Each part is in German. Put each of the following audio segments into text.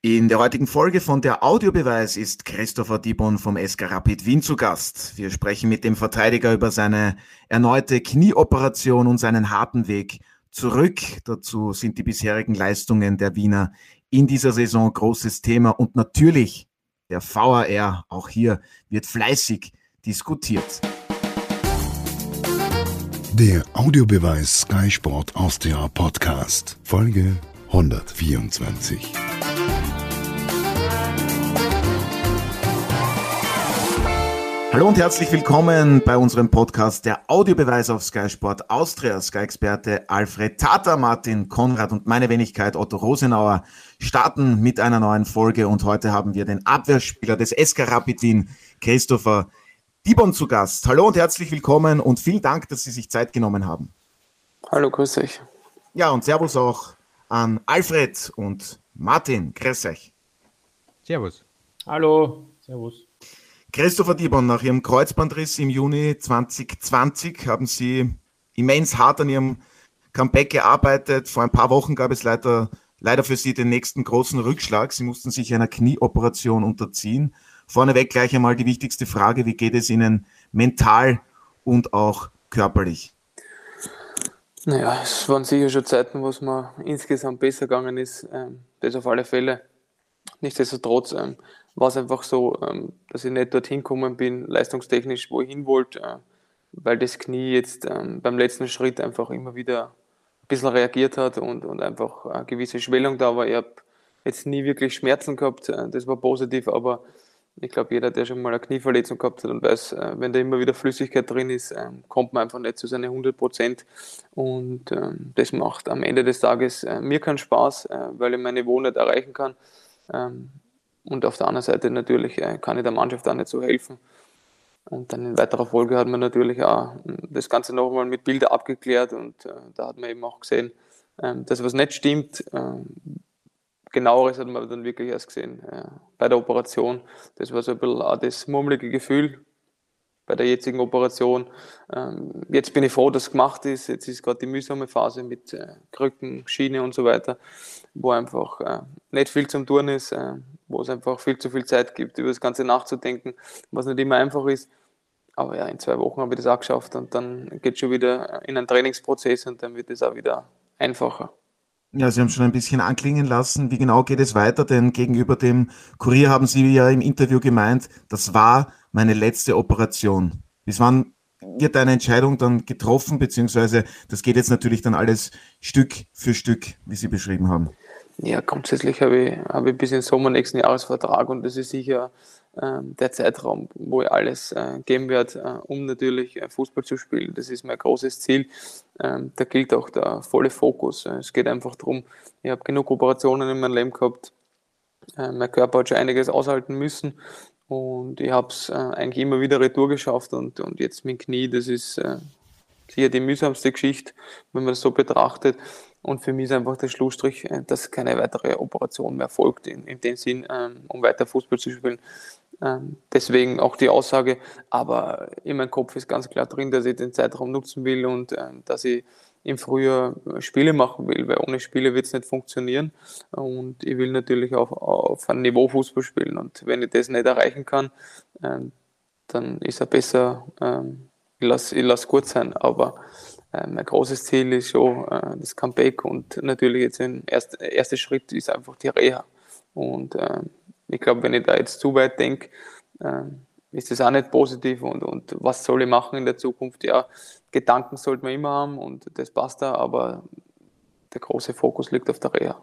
In der heutigen Folge von der Audiobeweis ist Christopher Dibon vom SK Rapid Wien zu Gast. Wir sprechen mit dem Verteidiger über seine erneute Knieoperation und seinen harten Weg zurück. Dazu sind die bisherigen Leistungen der Wiener in dieser Saison großes Thema und natürlich der VAR. Auch hier wird fleißig diskutiert. Der Audiobeweis Sky Sport Austria Podcast, Folge 124. Hallo und herzlich willkommen bei unserem Podcast Der Audiobeweis auf Sky Sport Austria. Sky-Experte Alfred Tata, Martin Konrad und meine Wenigkeit Otto Rosenauer starten mit einer neuen Folge und heute haben wir den Abwehrspieler des SK Rapid Wien, Christopher Dibon zu Gast. Hallo und herzlich willkommen und vielen Dank, dass Sie sich Zeit genommen haben. Hallo, grüß euch. Ja, und Servus auch an Alfred und Martin. Grüß euch. Servus. Hallo, Servus. Christopher Dibon, nach Ihrem Kreuzbandriss im Juni 2020 haben Sie immens hart an Ihrem Comeback gearbeitet. Vor ein paar Wochen gab es leider, leider für Sie den nächsten großen Rückschlag. Sie mussten sich einer Knieoperation unterziehen. Vorneweg gleich einmal die wichtigste Frage, wie geht es Ihnen mental und auch körperlich? Naja, es waren sicher schon Zeiten, wo es mir insgesamt besser gegangen ist. Ähm, das auf alle Fälle. Nichtsdestotrotz ähm, war es einfach so, ähm, dass ich nicht dorthin gekommen bin, leistungstechnisch, wo ich hin wollte, äh, weil das Knie jetzt ähm, beim letzten Schritt einfach immer wieder ein bisschen reagiert hat und, und einfach eine gewisse Schwellung da war. Ich habe jetzt nie wirklich Schmerzen gehabt, äh, das war positiv, aber ich glaube, jeder, der schon mal eine Knieverletzung gehabt hat und weiß, äh, wenn da immer wieder Flüssigkeit drin ist, kommt man einfach nicht zu seinen 100 Prozent. Und das macht am Ende des Tages mir keinen Spaß, weil ich meine nicht erreichen kann. Und auf der anderen Seite natürlich äh, kann ich der Mannschaft auch nicht so helfen. Und dann in weiterer Folge hat man natürlich auch hm, das Ganze nochmal mit Bildern abgeklärt und äh, da hat man eben auch gesehen, äh, dass was nicht stimmt. Äh, genaueres hat man dann wirklich erst gesehen äh, bei der Operation. Das war so ein bisschen auch das murmelige Gefühl bei der jetzigen Operation. Ähm, jetzt bin ich froh, dass es gemacht ist. Jetzt ist gerade die mühsame Phase mit äh, Krücken, Schiene und so weiter, wo einfach nicht viel zum Tun ist wo es einfach viel zu viel Zeit gibt, über das Ganze nachzudenken, was nicht immer einfach ist. Aber ja, in zwei Wochen habe ich das auch geschafft und dann geht es schon wieder in einen Trainingsprozess und dann wird es auch wieder einfacher. Ja, Sie haben schon ein bisschen anklingen lassen. Wie genau geht es weiter? Denn gegenüber dem Kurier haben Sie ja im Interview gemeint, das war meine letzte Operation. Bis wann wird eine Entscheidung dann getroffen, beziehungsweise das geht jetzt natürlich dann alles Stück für Stück, wie Sie beschrieben haben? Ja, grundsätzlich habe ich, habe ich bis in Sommer nächsten Jahres Vertrag und das ist sicher ähm, der Zeitraum, wo ich alles äh, geben werde, äh, um natürlich äh, Fußball zu spielen. Das ist mein großes Ziel. Ähm, da gilt auch der volle Fokus. Es geht einfach darum, ich habe genug Operationen in meinem Leben gehabt. Äh, mein Körper hat schon einiges aushalten müssen und ich habe es äh, eigentlich immer wieder retour geschafft und, und jetzt mit Knie, das ist äh, sicher die mühsamste Geschichte, wenn man das so betrachtet. Und für mich ist einfach der Schlussstrich, äh, dass keine weitere Operation mehr folgt, in, in dem Sinn, ähm, um weiter Fußball zu spielen. Ähm, deswegen auch die Aussage, aber in meinem Kopf ist ganz klar drin, dass ich den Zeitraum nutzen will und äh, dass ich im Frühjahr Spiele machen will, weil ohne Spiele wird es nicht funktionieren. Und ich will natürlich auch auf einem Niveau Fußball spielen. Und wenn ich das nicht erreichen kann, ähm, dann ist er besser, ähm, ich lasse lass gut sein. Aber äh, mein großes Ziel ist schon äh, das Comeback und natürlich jetzt ein erst, erster Schritt ist einfach die Reha. Und äh, ich glaube, wenn ich da jetzt zu weit denke, ist das auch nicht positiv und, und was soll ich machen in der Zukunft? Ja, Gedanken sollte man immer haben und das passt da, aber der große Fokus liegt auf der Reha.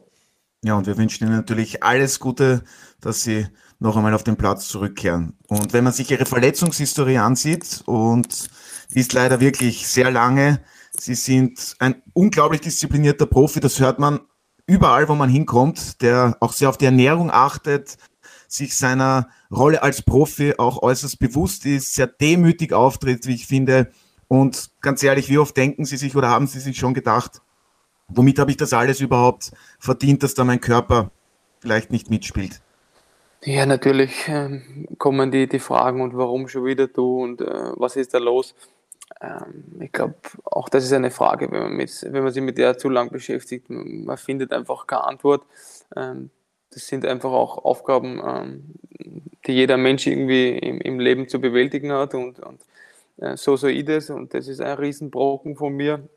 Ja, und wir wünschen Ihnen natürlich alles Gute, dass Sie noch einmal auf den Platz zurückkehren. Und wenn man sich Ihre Verletzungshistorie ansieht, und die ist leider wirklich sehr lange, Sie sind ein unglaublich disziplinierter Profi, das hört man überall, wo man hinkommt, der auch sehr auf die Ernährung achtet, sich seiner Rolle als Profi auch äußerst bewusst ist, sehr demütig auftritt, wie ich finde. Und ganz ehrlich, wie oft denken Sie sich oder haben Sie sich schon gedacht, womit habe ich das alles überhaupt verdient, dass da mein Körper vielleicht nicht mitspielt? Ja, natürlich ähm, kommen die, die Fragen und warum schon wieder du und äh, was ist da los? Ähm, ich glaube, auch das ist eine Frage, wenn man, mit, wenn man sich mit der zu lang beschäftigt. Man findet einfach keine Antwort. Ähm, das sind einfach auch Aufgaben, die jeder Mensch irgendwie im, im Leben zu bewältigen hat und, und äh, so ich das und das ist ein Riesenbrocken von mir.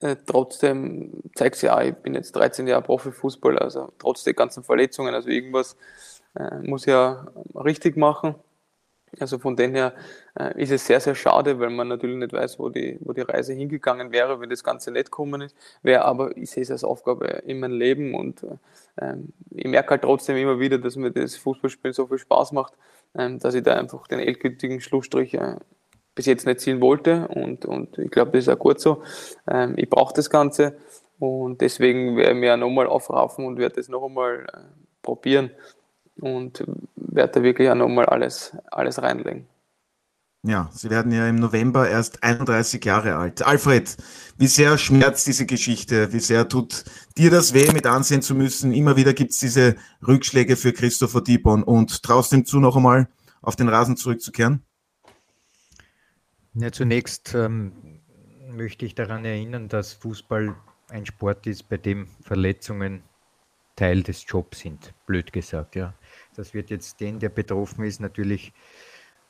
Äh, trotzdem zeigt auch, ich bin jetzt 13 Jahre Profifußballer, also trotz der ganzen Verletzungen, also irgendwas äh, muss ich ja richtig machen. Also von dem her äh, ist es sehr, sehr schade, weil man natürlich nicht weiß, wo die, wo die Reise hingegangen wäre, wenn das Ganze nicht gekommen ist. Wäre aber ich sehe es als Aufgabe in meinem Leben und äh, ich merke halt trotzdem immer wieder, dass mir das Fußballspielen so viel Spaß macht, ähm, dass ich da einfach den endgültigen Schlussstrich äh, bis jetzt nicht ziehen wollte und, und ich glaube, das ist auch gut so. Ähm, ich brauche das Ganze und deswegen werde ich mir nochmal aufraufen und werde das noch einmal äh, probieren und werde da wirklich auch nochmal alles, alles reinlegen. Ja, Sie werden ja im November erst 31 Jahre alt. Alfred, wie sehr schmerzt diese Geschichte? Wie sehr tut dir das weh, mit ansehen zu müssen? Immer wieder gibt es diese Rückschläge für Christopher Dibon und traust ihm zu, noch einmal auf den Rasen zurückzukehren? Ja, zunächst ähm, möchte ich daran erinnern, dass Fußball ein Sport ist, bei dem Verletzungen Teil des Jobs sind, blöd gesagt. Ja. Das wird jetzt den, der betroffen ist, natürlich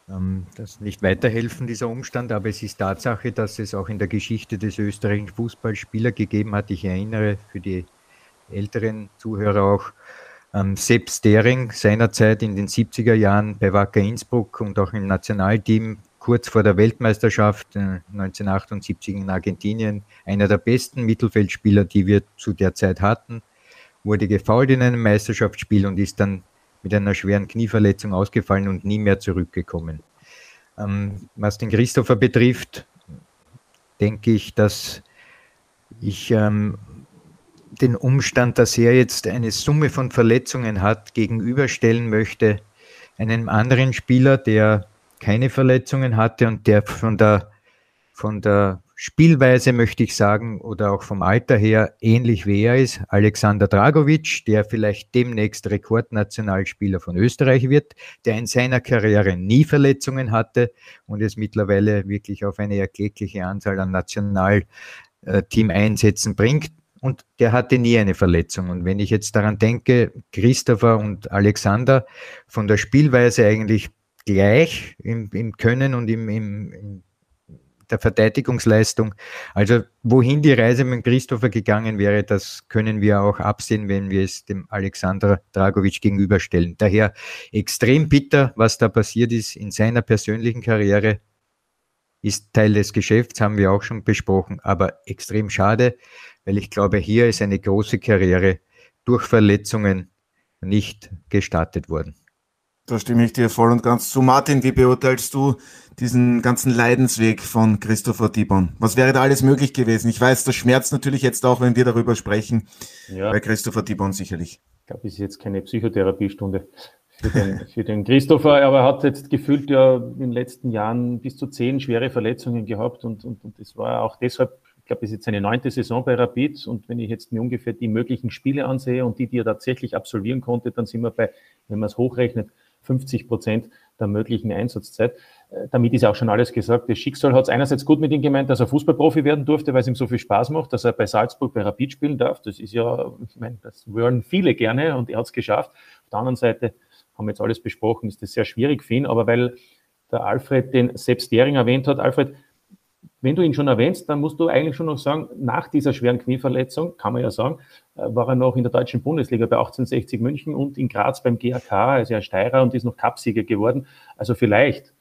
ähm, das nicht weiterhelfen, dieser Umstand, aber es ist Tatsache, dass es auch in der Geschichte des österreichischen Fußballs Spieler gegeben hat. Ich erinnere für die älteren Zuhörer auch ähm, Sepp Stering seinerzeit in den 70er Jahren bei Wacker Innsbruck und auch im Nationalteam kurz vor der Weltmeisterschaft äh, 1978 in Argentinien, einer der besten Mittelfeldspieler, die wir zu der Zeit hatten, wurde gefault in einem Meisterschaftsspiel und ist dann mit einer schweren Knieverletzung ausgefallen und nie mehr zurückgekommen. Ähm, was den Christopher betrifft, denke ich, dass ich ähm, den Umstand, dass er jetzt eine Summe von Verletzungen hat, gegenüberstellen möchte einem anderen Spieler, der keine Verletzungen hatte und der von der, von der Spielweise, möchte ich sagen, oder auch vom Alter her ähnlich wie er ist. Alexander Dragovic, der vielleicht demnächst Rekordnationalspieler von Österreich wird, der in seiner Karriere nie Verletzungen hatte und es mittlerweile wirklich auf eine erkleckliche Anzahl an Nationalteam-Einsätzen bringt. Und der hatte nie eine Verletzung. Und wenn ich jetzt daran denke, Christopher und Alexander von der Spielweise eigentlich gleich im, im Können und im, im, im der Verteidigungsleistung. Also wohin die Reise mit Christopher gegangen wäre, das können wir auch absehen, wenn wir es dem Alexander Dragovic gegenüberstellen. Daher extrem bitter, was da passiert ist in seiner persönlichen Karriere. Ist Teil des Geschäfts, haben wir auch schon besprochen, aber extrem schade, weil ich glaube, hier ist eine große Karriere durch Verletzungen nicht gestartet worden. Da stimme ich dir voll und ganz zu. Martin, wie beurteilst du diesen ganzen Leidensweg von Christopher Dibon? Was wäre da alles möglich gewesen? Ich weiß, das schmerzt natürlich jetzt auch, wenn wir darüber sprechen, ja. bei Christopher Dibon sicherlich. Ich glaube, es ist jetzt keine Psychotherapiestunde für den, für den Christopher, aber er hat jetzt gefühlt ja in den letzten Jahren bis zu zehn schwere Verletzungen gehabt und, und, und das war auch deshalb ich glaube, es ist jetzt seine neunte Saison bei Rapid und wenn ich jetzt mir ungefähr die möglichen Spiele ansehe und die, die er tatsächlich absolvieren konnte, dann sind wir bei, wenn man es hochrechnet, 50 Prozent der möglichen Einsatzzeit. Äh, damit ist auch schon alles gesagt. Das Schicksal hat es einerseits gut mit ihm gemeint, dass er Fußballprofi werden durfte, weil es ihm so viel Spaß macht, dass er bei Salzburg bei Rapid spielen darf. Das ist ja, ich meine, das wollen viele gerne und er hat es geschafft. Auf der anderen Seite haben wir jetzt alles besprochen, ist das sehr schwierig für ihn, aber weil der Alfred den Sepp Dering erwähnt hat, Alfred, wenn du ihn schon erwähnst, dann musst du eigentlich schon noch sagen, nach dieser schweren Knieverletzung, kann man ja sagen, äh, war er noch in der deutschen Bundesliga bei 1860 München und in Graz beim GAK, also ein Steirer und ist noch Cupsieger geworden. Also vielleicht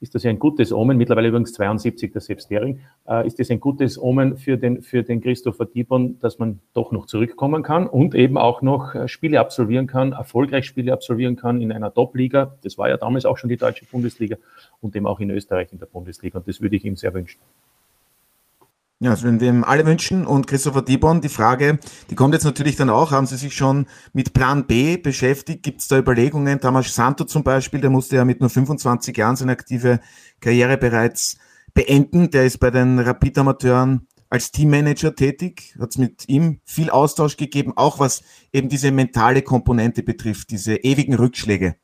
ist das ja ein gutes Omen, mittlerweile übrigens 72 der Selbstdering, äh, ist das ein gutes Omen für den, für den Christopher Dibon, dass man doch noch zurückkommen kann und eben auch noch äh, Spiele absolvieren kann, erfolgreich Spiele absolvieren kann in einer Top-Liga. Das war ja damals auch schon die deutsche Bundesliga und eben auch in Österreich in der Bundesliga und das würde ich ihm sehr wünschen. Ja, das würden wir ihm alle wünschen. Und Christopher Dibon, die Frage, die kommt jetzt natürlich dann auch, haben Sie sich schon mit Plan B beschäftigt? Gibt es da Überlegungen? Tamas Santo zum Beispiel, der musste ja mit nur 25 Jahren seine aktive Karriere bereits beenden. Der ist bei den Rapid-Amateuren als Teammanager tätig. Hat es mit ihm viel Austausch gegeben, auch was eben diese mentale Komponente betrifft, diese ewigen Rückschläge.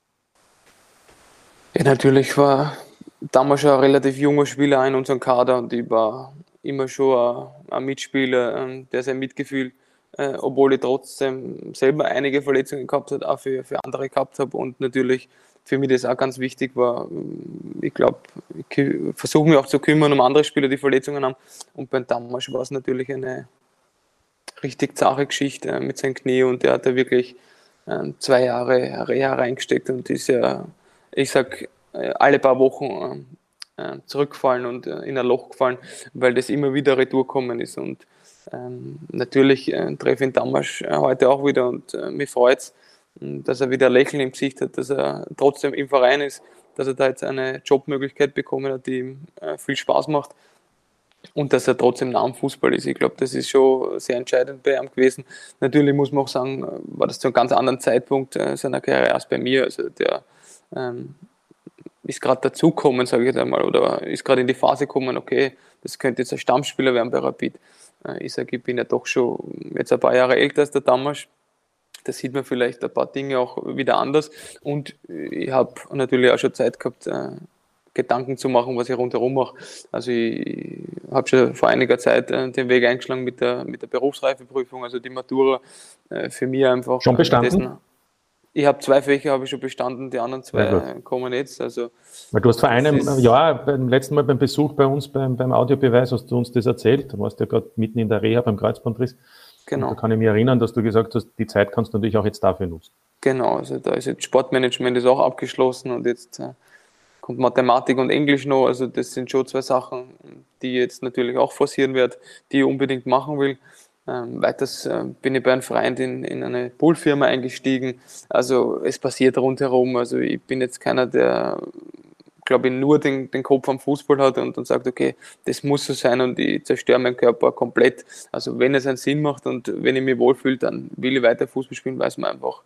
Ja, natürlich war damals schon ein relativ junger Spieler in unserem Kader und ich war immer schon ein, ein Mitspieler, ähm, der sein Mitgefühl äh, obwohl ich trotzdem selber einige Verletzungen gehabt habe, auch für, für andere gehabt habe und natürlich für mich das auch ganz wichtig war. Ich glaube, ich versuche mich auch zu kümmern um andere Spieler, die Verletzungen haben. Und beim Damasch war es natürlich eine richtig zache Geschichte äh, mit seinem Knie und der hat da wirklich äh, zwei Jahre Reha reingesteckt und ist ja, ich sag, äh, alle paar Wochen zurückgefallen und in ein Loch gefallen, weil das immer wieder retour gekommen ist. Und ähm, natürlich äh, treffe ich ihn Damasch heute auch wieder und äh, mich freut es, dass er wieder ein Lächeln im Gesicht hat, dass er trotzdem im Verein ist, dass er da jetzt eine Jobmöglichkeit bekommen hat, die ihm äh, viel Spaß macht und dass er trotzdem nah am Fußball ist. Ich glaube, das ist schon sehr entscheidend bei ihm gewesen. Natürlich muss man auch sagen, war das zu einem ganz anderen Zeitpunkt äh, seiner Karriere als bei mir. Also der ähm, ist gerade dazugekommen, sage ich jetzt einmal, oder ist gerade in die Phase gekommen, okay, das könnte jetzt ein Stammspieler werden bei Rapid. Äh, ich sage, ich bin ja doch schon jetzt ein paar Jahre älter als der damals da sieht man vielleicht ein paar Dinge auch wieder anders. Und ich habe natürlich auch schon Zeit gehabt, äh, Gedanken zu machen, was ich rundherum mache. Also ich habe schon vor einiger Zeit äh, den Weg eingeschlagen mit der, mit der Berufsreifeprüfung, also die Matura für mich einfach. Schon bestanden? Ich habe zwei Fächer habe ich schon bestanden, die anderen zwei ja, kommen jetzt. Also Weil du hast vor einem Jahr, beim letzten Mal beim Besuch bei uns beim, beim Audiobeweis, hast du uns das erzählt. Du warst ja gerade mitten in der Reha beim Kreuzbandriss. Genau. Und da kann ich mich erinnern, dass du gesagt hast, die Zeit kannst du natürlich auch jetzt dafür nutzen. Genau, also da ist jetzt Sportmanagement ist auch abgeschlossen und jetzt äh, kommt Mathematik und Englisch noch. Also das sind schon zwei Sachen, die ich jetzt natürlich auch forcieren werde, die ich unbedingt machen will. Ähm, weiters äh, bin ich bei einem Freund in, in eine Poolfirma eingestiegen. Also es passiert rundherum. Also ich bin jetzt keiner, der glaube ich, nur den, den Kopf am Fußball hat und, und sagt, okay, das muss so sein und ich zerstöre meinen Körper komplett. Also wenn es einen Sinn macht und wenn ich mich wohlfühle, dann will ich weiter Fußball spielen, weil es mir einfach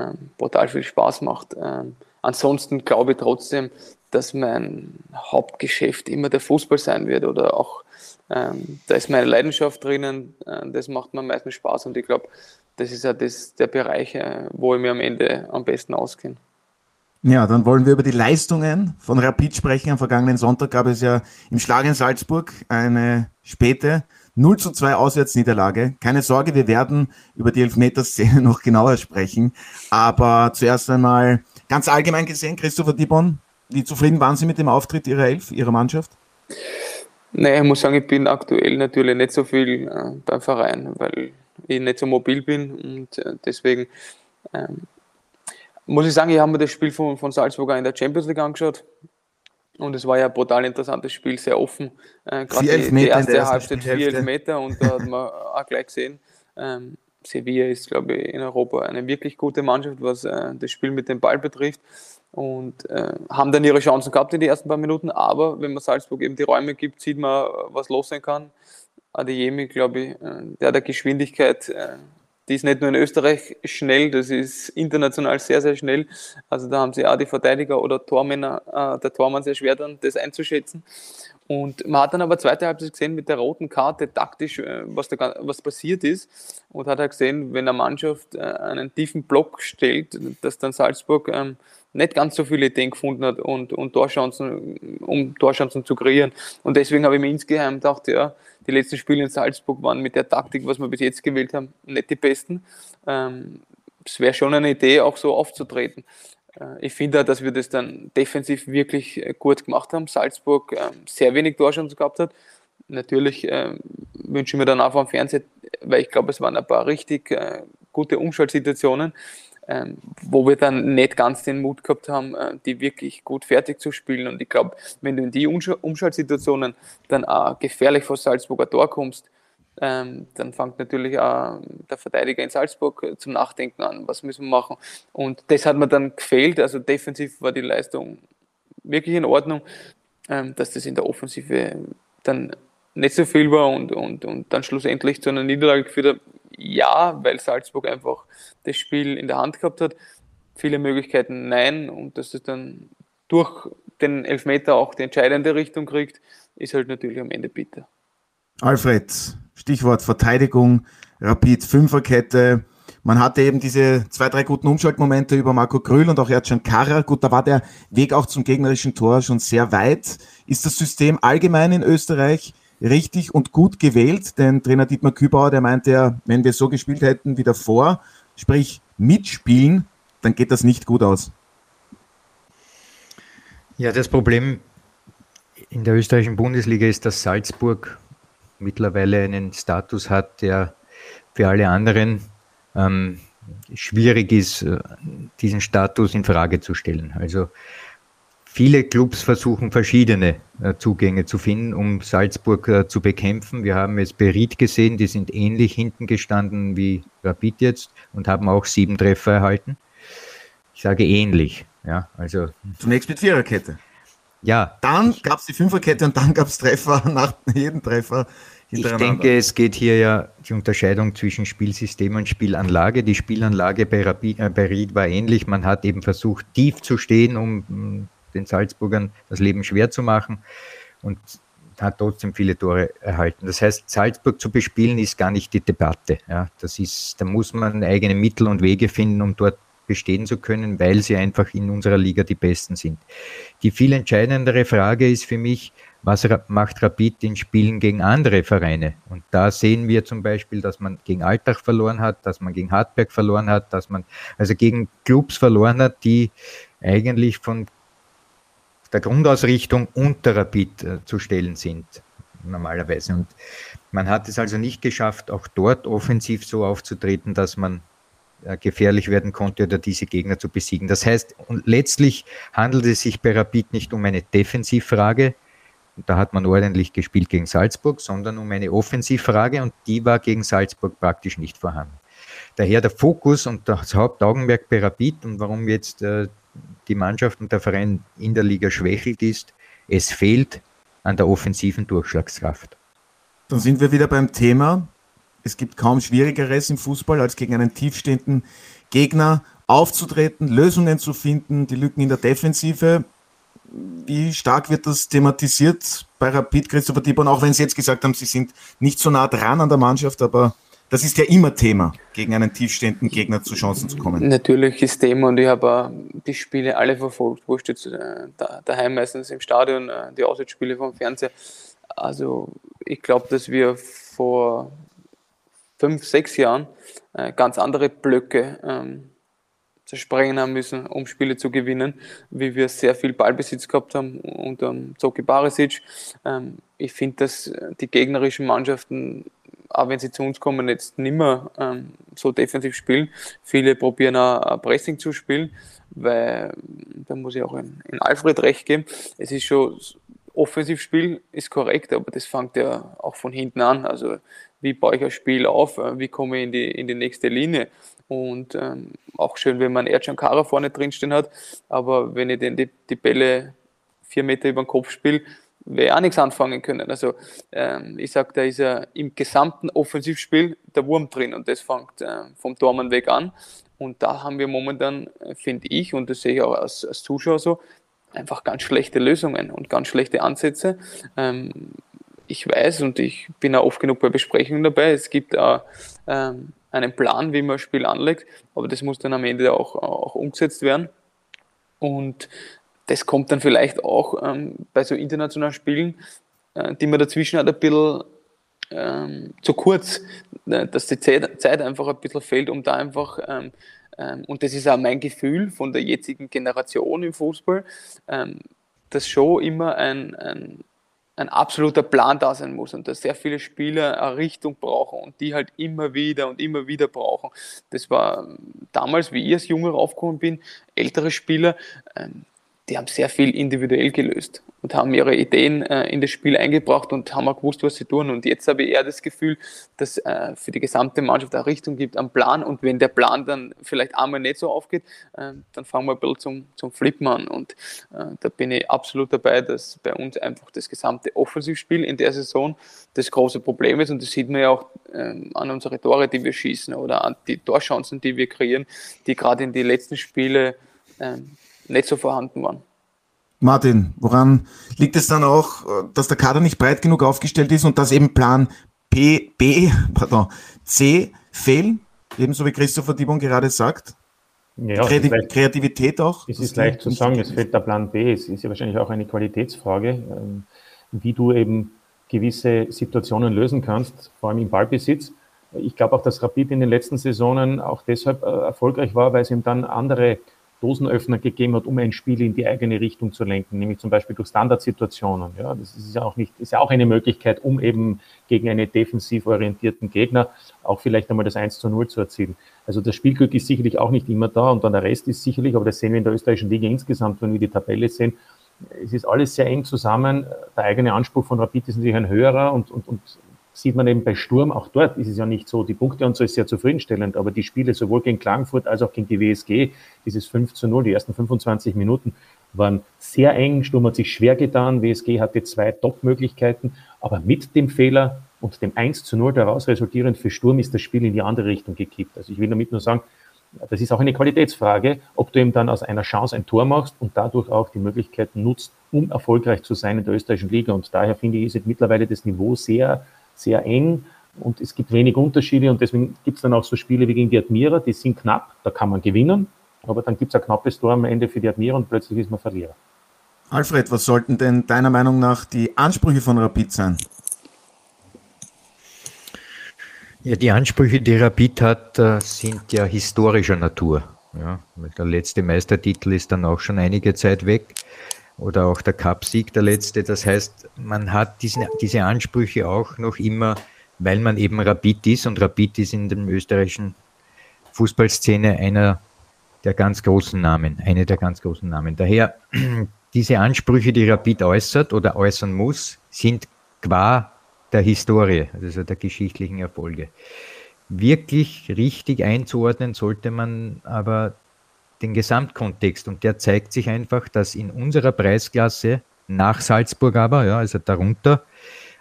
ähm, brutal viel Spaß macht. Ähm, ansonsten glaube ich trotzdem, dass mein Hauptgeschäft immer der Fußball sein wird oder auch ähm, da ist meine Leidenschaft drinnen, äh, das macht mir meistens Spaß und ich glaube, das ist ja der Bereich, äh, wo ich mir am Ende am besten auskenne. Ja, dann wollen wir über die Leistungen von Rapid sprechen. Am vergangenen Sonntag gab es ja im Schlag in Salzburg eine späte 0 zu 2 Auswärtsniederlage. Keine Sorge, wir werden über die Elfmeterszene noch genauer sprechen. Aber zuerst einmal ganz allgemein gesehen, Christopher Dibon, wie zufrieden waren Sie mit dem Auftritt Ihrer Elf, Ihrer Mannschaft? Naja, ich muss sagen, ich bin aktuell natürlich nicht so viel äh, beim Verein, weil ich nicht so mobil bin und äh, deswegen ähm, muss ich sagen, ich habe mir das Spiel von, von Salzburg in der Champions League angeschaut. Und es war ja ein brutal interessantes Spiel, sehr offen. Äh, Gerade die, die, erste Halbzeit, vier Elfmeter. Und da hat man auch gleich gesehen, ähm, Sevilla ist, glaube ich, in Europa eine wirklich gute Mannschaft, was äh, das Spiel mit dem Ball betrifft. Und äh, haben dann ihre Chancen gehabt in den ersten paar Minuten. Aber wenn man Salzburg eben die Räume gibt, sieht man, was los sein kann. Adeyemi, glaube ich, äh, der hat der Geschwindigkeit äh, die ist nicht nur in Österreich schnell, das ist international sehr, sehr schnell. Also da haben sie auch die Verteidiger oder Tormänner, äh, der Tormann sehr schwer dann, das einzuschätzen. Und man hat dann aber zweite Halbzeit gesehen mit der roten Karte taktisch, äh, was, da, was passiert ist. Und hat halt gesehen, wenn eine Mannschaft äh, einen tiefen Block stellt, dass dann Salzburg ähm, nicht ganz so viele Ideen gefunden hat und, und Torchancen, um Torchancen zu kreieren. Und deswegen habe ich mir insgeheim gedacht, ja, die letzten Spiele in Salzburg waren mit der Taktik, was wir bis jetzt gewählt haben, nicht die besten. Ähm, es wäre schon eine Idee, auch so aufzutreten. Äh, ich finde, dass wir das dann defensiv wirklich äh, gut gemacht haben. Salzburg äh, sehr wenig Torchancen gehabt hat. Natürlich äh, wünsche ich mir dann auch am Fernseher, weil ich glaube, es waren ein paar richtig äh, gute Umschaltsituationen ähm, wo wir dann nicht ganz den Mut gehabt haben, äh, die wirklich gut fertig zu spielen. Und ich glaube, wenn du in die Umsch Umschaltsituationen dann auch gefährlich vor Salzburger Tor kommst, ähm, dann fängt natürlich auch der Verteidiger in Salzburg äh, zum Nachdenken an, was müssen wir machen. Und das hat mir dann gefehlt. Also defensiv war die Leistung wirklich in Ordnung, ähm, dass das in der Offensive dann nicht so viel war und, und, und dann schlussendlich zu einer Niederlage geführt hat, ja, weil Salzburg einfach das Spiel in der Hand gehabt hat. Viele Möglichkeiten nein und dass es dann durch den Elfmeter auch die entscheidende Richtung kriegt, ist halt natürlich am Ende bitter. Alfred, Stichwort Verteidigung, Rapid Fünferkette. Man hatte eben diese zwei, drei guten Umschaltmomente über Marco Grüll und auch Ercan Kara. Gut, da war der Weg auch zum gegnerischen Tor schon sehr weit. Ist das System allgemein in Österreich richtig und gut gewählt, denn Trainer Dietmar Kübauer, der meinte ja, wenn wir so gespielt hätten wie davor, sprich mitspielen, dann geht das nicht gut aus. Ja, das Problem in der österreichischen Bundesliga ist, dass Salzburg mittlerweile einen Status hat, der für alle anderen ähm, schwierig ist, äh, diesen Status in Frage zu stellen. Also viele Clubs versuchen verschiedene äh, Zugänge zu finden, um Salzburg äh, zu bekämpfen. Wir haben jetzt Berit gesehen, die sind ähnlich hinten gestanden wie Rapid jetzt und haben auch sieben Treffer erhalten. Ich sage ähnlich. Ja, also Zunächst mit Viererkette. Ja. Dann gab es die Fünferkette und dann gab es Treffer nach jedem Treffer. Ich denke, es geht hier ja die Unterscheidung zwischen Spielsystem und Spielanlage. Die Spielanlage bei, Rapid, äh, bei Ried war ähnlich. Man hat eben versucht, tief zu stehen, um den Salzburgern das Leben schwer zu machen und hat trotzdem viele Tore erhalten. Das heißt, Salzburg zu bespielen ist gar nicht die Debatte. Ja, das ist, da muss man eigene Mittel und Wege finden, um dort bestehen zu können, weil sie einfach in unserer Liga die Besten sind. Die viel entscheidendere Frage ist für mich, was macht Rapid in Spielen gegen andere Vereine? Und da sehen wir zum Beispiel, dass man gegen Alltag verloren hat, dass man gegen Hartberg verloren hat, dass man also gegen Clubs verloren hat, die eigentlich von der Grundausrichtung unter Rapid äh, zu stellen sind, normalerweise. Und man hat es also nicht geschafft, auch dort offensiv so aufzutreten, dass man äh, gefährlich werden konnte oder diese Gegner zu besiegen. Das heißt, letztlich handelt es sich bei Rapid nicht um eine Defensivfrage, da hat man ordentlich gespielt gegen Salzburg, sondern um eine Offensivfrage und die war gegen Salzburg praktisch nicht vorhanden. Daher der Fokus und das Hauptaugenmerk bei Rapid und warum jetzt äh, die Mannschaft und der Verein in der Liga schwächelt ist, es fehlt an der offensiven Durchschlagskraft. Dann sind wir wieder beim Thema es gibt kaum Schwierigeres im Fußball, als gegen einen tiefstehenden Gegner aufzutreten, Lösungen zu finden, die Lücken in der Defensive. Wie stark wird das thematisiert bei Rapid, Christopher Tibon, auch wenn Sie jetzt gesagt haben, Sie sind nicht so nah dran an der Mannschaft, aber das ist ja immer Thema, gegen einen tiefstehenden Gegner zu Chancen zu kommen. Natürlich ist Thema und ich habe die Spiele alle verfolgt, wurscht jetzt äh, daheim meistens im Stadion, äh, die Auswärtsspiele vom Fernseher. Also ich glaube, dass wir vor fünf, sechs Jahren äh, ganz andere Blöcke ähm, zersprengen haben müssen, um Spiele zu gewinnen, wie wir sehr viel Ballbesitz gehabt haben unter Zoki Barisic. Ähm, ich finde, dass die gegnerischen Mannschaften, auch wenn sie zu uns kommen, jetzt nicht mehr ähm, so defensiv spielen. Viele probieren auch Pressing zu spielen, weil da muss ich auch in, in Alfred recht geben. Es ist schon Offensivspiel ist korrekt, aber das fängt ja auch von hinten an. Also wie baue ich ein Spiel auf, äh, wie komme ich in die, in die nächste Linie. Und ähm, auch schön, wenn man Ercan Kara vorne drinstehen hat, aber wenn ich den die, die Bälle vier Meter über den Kopf spiele, ich auch nichts anfangen können. Also ähm, ich sage, da ist ja im gesamten Offensivspiel der Wurm drin und das fängt äh, vom Tormann weg an. Und da haben wir momentan, äh, finde ich, und das sehe ich auch als, als Zuschauer so, einfach ganz schlechte Lösungen und ganz schlechte Ansätze. Ähm, ich weiß und ich bin auch oft genug bei Besprechungen dabei, es gibt ähm, einen Plan, wie man ein Spiel anlegt, aber das muss dann am Ende auch, auch umgesetzt werden. Und das kommt dann vielleicht auch ähm, bei so internationalen Spielen, äh, die man dazwischen hat, ein bisschen ähm, zu kurz, äh, dass die Zeit, einfach ein bisschen fehlt, um da einfach ähm, ähm, und das ist auch mein Gefühl von der jetzigen Generation im Fußball, ähm, dass schon immer ein, ein, ein absoluter Plan da sein muss und dass sehr viele Spieler eine Richtung brauchen und die halt immer wieder und immer wieder brauchen. Das war damals, wie ich als Junge raufgekommen bin, ältere Spieler, ähm, die haben sehr viel individuell gelöst und haben ihre Ideen äh, in das Spiel eingebracht und haben auch gewusst, was sie tun. Und jetzt habe ich eher das Gefühl, dass äh, für die gesamte Mannschaft eine Richtung gibt, einen Plan. Und wenn der Plan dann vielleicht einmal nicht so aufgeht, äh, dann fangen wir ein bisschen zum, zum Flippen an. Und äh, da bin ich absolut dabei, dass bei uns einfach das gesamte Offensivspiel in der Saison das große Problem ist. Und das sieht man ja auch ähm, an unsere Tore, die wir schießen oder an die Torchancen, die wir kreieren, die gerade in die letzten Spiele ähm, nicht so vorhanden waren. Martin, woran liegt es dann auch, dass der Kader nicht breit genug aufgestellt ist und dass eben Plan P, B, pardon, C fehlen? Ebenso wie Christopher Dibon gerade sagt. Ja, Kreativ leicht, Kreativität auch. Es ist leicht zu sagen, es fehlt der Plan B. Es ist ja wahrscheinlich auch eine Qualitätsfrage, ähm, wie du eben gewisse Situationen lösen kannst, vor allem im Ballbesitz. Ich glaube auch, dass Rapid in den letzten Saisonen auch deshalb äh, erfolgreich war, weil es ihm dann andere Dosenöffner gegeben hat, um ein Spiel in die eigene Richtung zu lenken, nämlich zum Beispiel durch Standardsituationen. Ja, das ist ja auch nicht, ist ja auch eine Möglichkeit, um eben gegen einen defensiv orientierten Gegner auch vielleicht einmal das 1 zu 0 zu erzielen. Also das Spielglück ist sicherlich auch nicht immer da und dann der Rest ist sicherlich, aber das sehen wir in der österreichischen Liga insgesamt, wenn wir die Tabelle sehen. Es ist alles sehr eng zusammen. Der eigene Anspruch von Rapid ist natürlich ein höherer und, und, und sieht man eben bei Sturm, auch dort ist es ja nicht so, die Punkte und so ist sehr zufriedenstellend, aber die Spiele sowohl gegen Klagenfurt als auch gegen die WSG, dieses 5 zu 0, die ersten 25 Minuten waren sehr eng, Sturm hat sich schwer getan, WSG hatte zwei Top-Möglichkeiten, aber mit dem Fehler und dem 1 zu 0 daraus resultierend für Sturm ist das Spiel in die andere Richtung gekippt. Also ich will damit nur sagen, das ist auch eine Qualitätsfrage, ob du eben dann aus einer Chance ein Tor machst und dadurch auch die Möglichkeiten nutzt, um erfolgreich zu sein in der österreichischen Liga. Und daher finde ich, ist mittlerweile das Niveau sehr sehr eng und es gibt wenig Unterschiede und deswegen gibt es dann auch so Spiele wie gegen die Admira, die sind knapp, da kann man gewinnen, aber dann gibt es ein knappes Tor am Ende für die Admira und plötzlich ist man Verlierer. Alfred, was sollten denn deiner Meinung nach die Ansprüche von Rapid sein? Ja, die Ansprüche, die Rapid hat, äh, sind ja historischer Natur. Ja, der letzte Meistertitel ist dann auch schon einige Zeit weg oder auch der Cup-Sieg, der letzte. Das heißt, man hat diesen, diese Ansprüche auch noch immer, weil man eben Rapid ist und Rapid ist in der österreichischen Fußballszene einer der ganz großen Namen, eine der ganz großen Namen. Daher, diese Ansprüche, die Rapid äußert oder äußern muss, sind qua der Historie, also der geschichtlichen Erfolge. Wirklich richtig einzuordnen sollte man aber den Gesamtkontext und der zeigt sich einfach, dass in unserer Preisklasse nach Salzburg aber, ja, also darunter,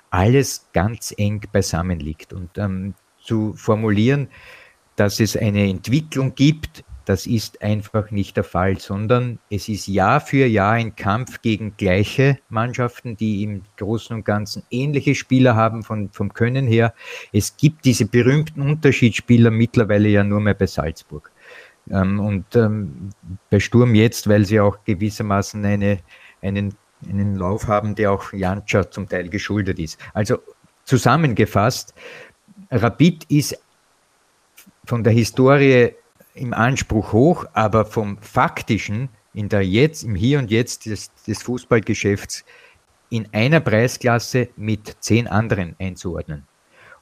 alles ganz eng beisammen liegt. Und ähm, zu formulieren, dass es eine Entwicklung gibt, das ist einfach nicht der Fall, sondern es ist Jahr für Jahr ein Kampf gegen gleiche Mannschaften, die im Großen und Ganzen ähnliche Spieler haben von, vom Können her. Es gibt diese berühmten Unterschiedsspieler mittlerweile ja nur mehr bei Salzburg. Ähm, und ähm, bei Sturm jetzt, weil sie auch gewissermaßen eine, einen, einen Lauf haben, der auch Jantscha zum Teil geschuldet ist. Also zusammengefasst, Rapid ist von der Historie im Anspruch hoch, aber vom faktischen in der jetzt, im Hier und Jetzt des, des Fußballgeschäfts in einer Preisklasse mit zehn anderen einzuordnen.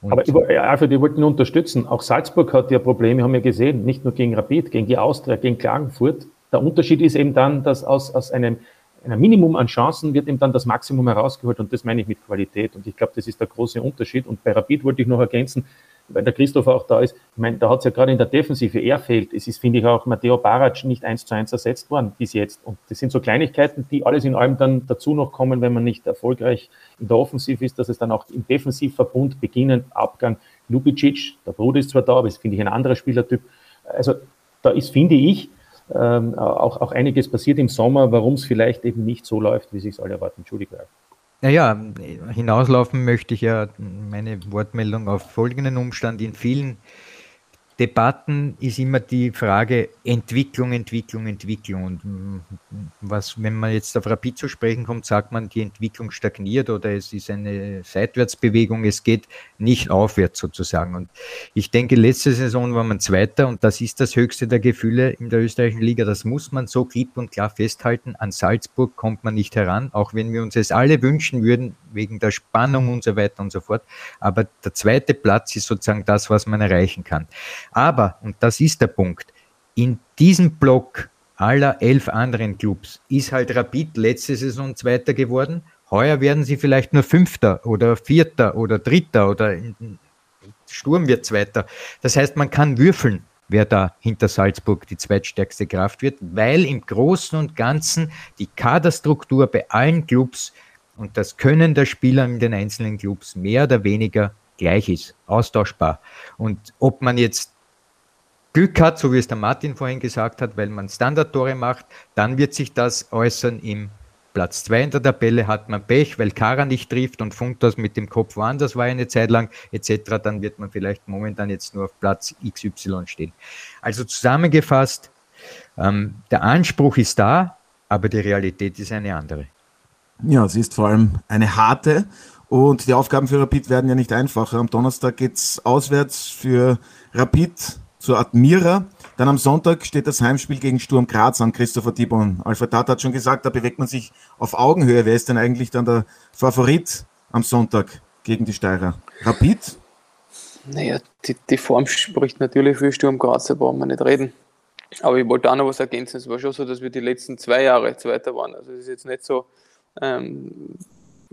Und Aber ich, Alfred, ich wollte ihn unterstützen. Auch Salzburg hat ja Probleme, haben wir gesehen, nicht nur gegen Rapid, gegen die Austria, gegen Klagenfurt. Der Unterschied ist eben dann, dass aus, aus einem, einem Minimum an Chancen wird eben dann das Maximum herausgeholt und das meine ich mit Qualität. Und ich glaube, das ist der große Unterschied. Und bei Rapid wollte ich noch ergänzen, weil der Christoph auch da ist, ich meine, da hat es ja gerade in der Defensive, er fehlt. Es ist, finde ich, auch Matteo Barac nicht eins zu eins ersetzt worden bis jetzt. Und das sind so Kleinigkeiten, die alles in allem dann dazu noch kommen, wenn man nicht erfolgreich in der Offensive ist, dass es dann auch im Defensivverbund beginnen, Abgang Lubicic, der Bruder ist zwar da, aber das finde ich ein anderer Spielertyp. Also da ist, finde ich, ähm, auch, auch einiges passiert im Sommer, warum es vielleicht eben nicht so läuft, wie sich alle erwarten. Entschuldigung. Naja, hinauslaufen möchte ich ja meine Wortmeldung auf folgenden Umstand. In vielen Debatten ist immer die Frage Entwicklung, Entwicklung, Entwicklung. Und mm, was, wenn man jetzt auf Rapid zu sprechen kommt, sagt man, die Entwicklung stagniert oder es ist eine Seitwärtsbewegung, es geht nicht aufwärts sozusagen. Und ich denke, letzte Saison war man Zweiter und das ist das höchste der Gefühle in der österreichischen Liga. Das muss man so klipp und klar festhalten. An Salzburg kommt man nicht heran, auch wenn wir uns es alle wünschen würden, wegen der Spannung und so weiter und so fort. Aber der zweite Platz ist sozusagen das, was man erreichen kann. Aber, und das ist der Punkt, in diesem Block aller elf anderen Clubs ist halt Rapid letzte Saison Zweiter geworden. Heuer werden sie vielleicht nur Fünfter oder Vierter oder Dritter oder Sturm wird Zweiter. Das heißt, man kann würfeln, wer da hinter Salzburg die zweitstärkste Kraft wird, weil im Großen und Ganzen die Kaderstruktur bei allen Clubs und das Können der Spieler in den einzelnen Clubs mehr oder weniger gleich ist, austauschbar. Und ob man jetzt Glück hat, so wie es der Martin vorhin gesagt hat, weil man Standardtore macht, dann wird sich das äußern im Platz 2 in der Tabelle hat man Pech, weil Kara nicht trifft und Funtas mit dem Kopf woanders war eine Zeit lang etc., dann wird man vielleicht momentan jetzt nur auf Platz XY stehen. Also zusammengefasst, ähm, der Anspruch ist da, aber die Realität ist eine andere. Ja, sie ist vor allem eine harte Und die Aufgaben für Rapid werden ja nicht einfacher. Am Donnerstag geht's auswärts für Rapid zur Admira. Dann am Sonntag steht das Heimspiel gegen Sturm Graz an, Christopher Dibon. Alfred Tat hat schon gesagt, da bewegt man sich auf Augenhöhe. Wer ist denn eigentlich dann der Favorit am Sonntag gegen die Steirer? Rapid? Naja, die, die Form spricht natürlich für Sturm Graz, da brauchen wir nicht reden. Aber ich wollte auch noch was ergänzen. Es war schon so, dass wir die letzten zwei Jahre Zweiter waren. Also es ist jetzt nicht so, ähm,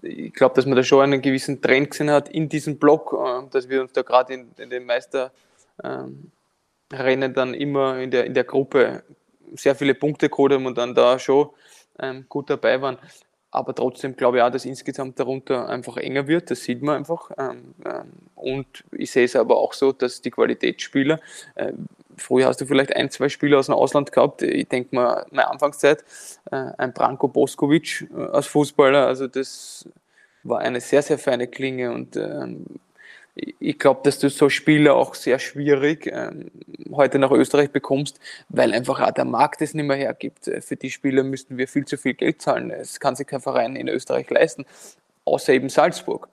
ich glaube, dass man da schon einen gewissen Trend gesehen hat in diesem Block, äh, dass wir uns da gerade in, in, den Meisterrennen ähm, dann immer in der, in der Gruppe sehr viele Punkte geholt haben und dann da schon ähm, gut dabei waren. Aber trotzdem glaube ich auch, dass insgesamt darunter einfach enger wird. Das sieht man einfach. Ähm, ähm, und ich sehe es aber auch so, dass die Qualitätsspieler, äh, Früher hast du vielleicht ein, zwei Spieler aus dem Ausland gehabt. Ich denke mal, meine Anfangszeit, äh, ein Branko Boskovic äh, als Fußballer, also das war eine sehr, sehr feine Klinge und ähm, ich glaube, dass du so Spieler auch sehr schwierig ähm, heute nach Österreich bekommst, weil einfach auch der Markt es nicht mehr hergibt. Für die Spieler müssten wir viel zu viel Geld zahlen. Es kann sich kein Verein in Österreich leisten, außer eben Salzburg.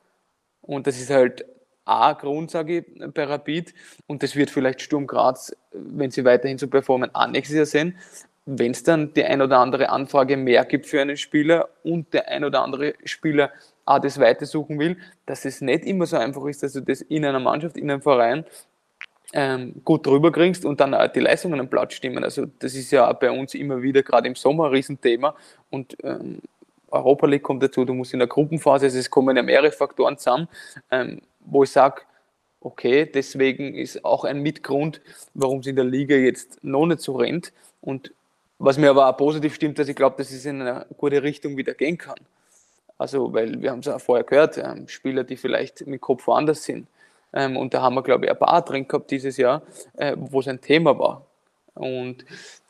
Und das ist halt A-Grund, sage ich, bei Rapid. Und das wird vielleicht Sturm Graz, wenn sie weiterhin so performen, auch nächstes Jahr sehen. Wenn es dann die ein oder andere Anfrage mehr gibt für einen Spieler und der ein oder andere Spieler auch das Weite suchen will, dass es nicht immer so einfach ist, dass du das in einer Mannschaft, in einem Verein ähm, gut drüber kriegst und dann auch die Leistungen am Platz stimmen. Also das ist ja auch bei uns immer wieder, gerade im Sommer, ein Riesenthema. Und ähm, Europa League kommt dazu, du musst in der Gruppenphase, also es kommen ja mehrere Faktoren zusammen. Ähm, wo ich sage, okay, deswegen ist auch ein Mitgrund, warum es in der Liga jetzt noch nicht so rennt. Und was mir aber auch positiv stimmt, dass ich glaube, dass es in eine gute Richtung wieder gehen kann. Also, weil wir haben es auch vorher gehört, ähm, Spieler, die vielleicht mit Kopf woanders sind. Ähm, und da haben wir, glaube ich, ein paar drin gehabt dieses Jahr, äh, wo es ein Thema war. Und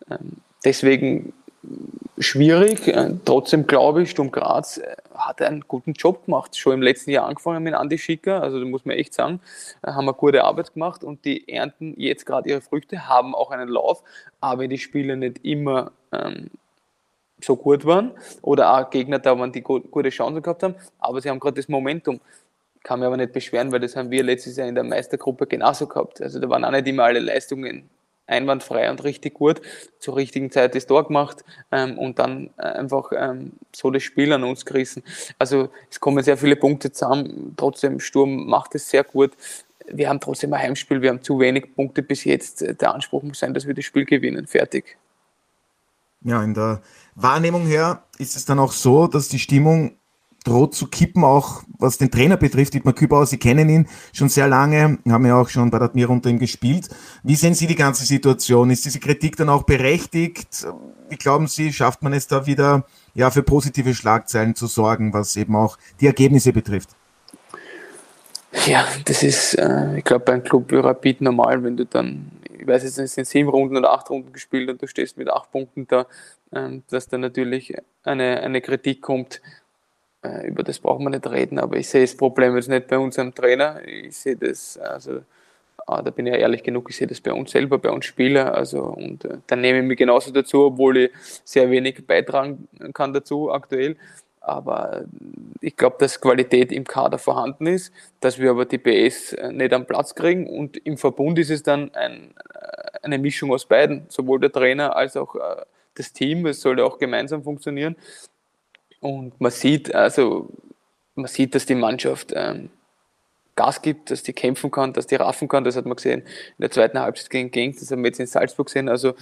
ähm, deswegen schwierig. Äh, trotzdem glaube ich, Sturm Graz äh, hat einen guten Job gemacht. Schon im letzten Jahr angefangen mit Andi Schicker, also da muss man echt sagen, äh, haben eine gute Arbeit gemacht und die ernten jetzt gerade ihre Früchte, haben auch einen Lauf, aber die Spiele nicht immer ähm, so gut waren oder auch Gegner da waren, die gute Chancen gehabt haben, aber sie haben gerade das Momentum. Kann mir aber nicht beschweren, weil das haben wir letztes Jahr in der Meistergruppe genauso gehabt. Also da waren auch nicht immer alle Leistungen einwandfrei und richtig gut, zur richtigen Zeit das Tor gemacht ähm, und dann äh, einfach ähm, so das Spiel an uns gerissen. Also es kommen sehr viele Punkte zusammen, trotzdem Sturm macht es sehr gut. Wir haben trotzdem ein Heimspiel, wir haben zu wenig Punkte bis jetzt. Der Anspruch muss sein, dass wir das Spiel gewinnen. Fertig. Ja, in der Wahrnehmung her ist es dann auch so, dass die Stimmung droht zu kippen, auch was den Trainer betrifft. Dietmar Kübauer, Sie kennen ihn schon sehr lange, haben ja auch schon bei der Admira unter ihm gespielt. Wie sehen Sie die ganze Situation? Ist diese Kritik dann auch berechtigt? Wie glauben Sie, schafft man es da wieder, ja, für positive Schlagzeilen zu sorgen, was eben auch die Ergebnisse betrifft? Ja, das ist, äh, ich glaube, bei einem Club Rapid normal, wenn du dann, ich weiß jetzt es sind sieben Runden oder acht Runden gespielt und du stehst mit acht Punkten da, äh, dass da natürlich eine, eine Kritik kommt, äh, über das brauchen wir nicht reden, aber ich sehe das Problem jetzt nicht bei unserem Trainer. Ich sehe das, also ah, da bin ich ja ehrlich genug, ich sehe das bei uns selber, bei uns Spieler. Also, und äh, dann nehme ich mich genauso dazu, obwohl ich sehr wenig beitragen kann dazu aktuell. Aber äh, ich glaube, dass Qualität im Kader vorhanden ist, dass wir aber die PS äh, nicht am Platz kriegen. Und im Verbund ist es dann ein, eine Mischung aus beiden, sowohl der Trainer als auch das Team. Es soll ja auch gemeinsam funktionieren. Und man sieht, also, man sieht, dass die Mannschaft ähm, Gas gibt, dass die kämpfen kann, dass die raffen kann. Das hat man gesehen in der zweiten Halbzeit gegen Genk, das haben wir jetzt in Salzburg gesehen. Also,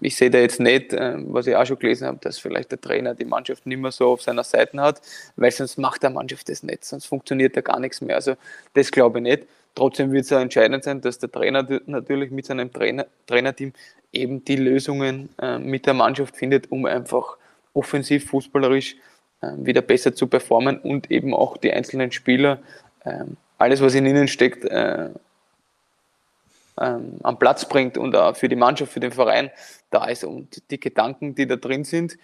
ich sehe da jetzt nicht, ähm, was ich auch schon gelesen habe, dass vielleicht der Trainer die Mannschaft nicht mehr so auf seiner Seite hat, weil sonst macht der Mannschaft das nicht, sonst funktioniert da gar nichts mehr. Also, das glaube ich nicht. Trotzdem wird es auch entscheidend sein, dass der Trainer natürlich mit seinem Trainer, Trainerteam eben die Lösungen äh, mit der Mannschaft findet, um einfach offensiv, fußballerisch wieder besser zu performen und eben auch die einzelnen Spieler, alles, was in ihnen steckt, äh, ähm, am Platz bringt und auch für die Mannschaft, für den Verein da ist. Und die Gedanken, die da drin sind,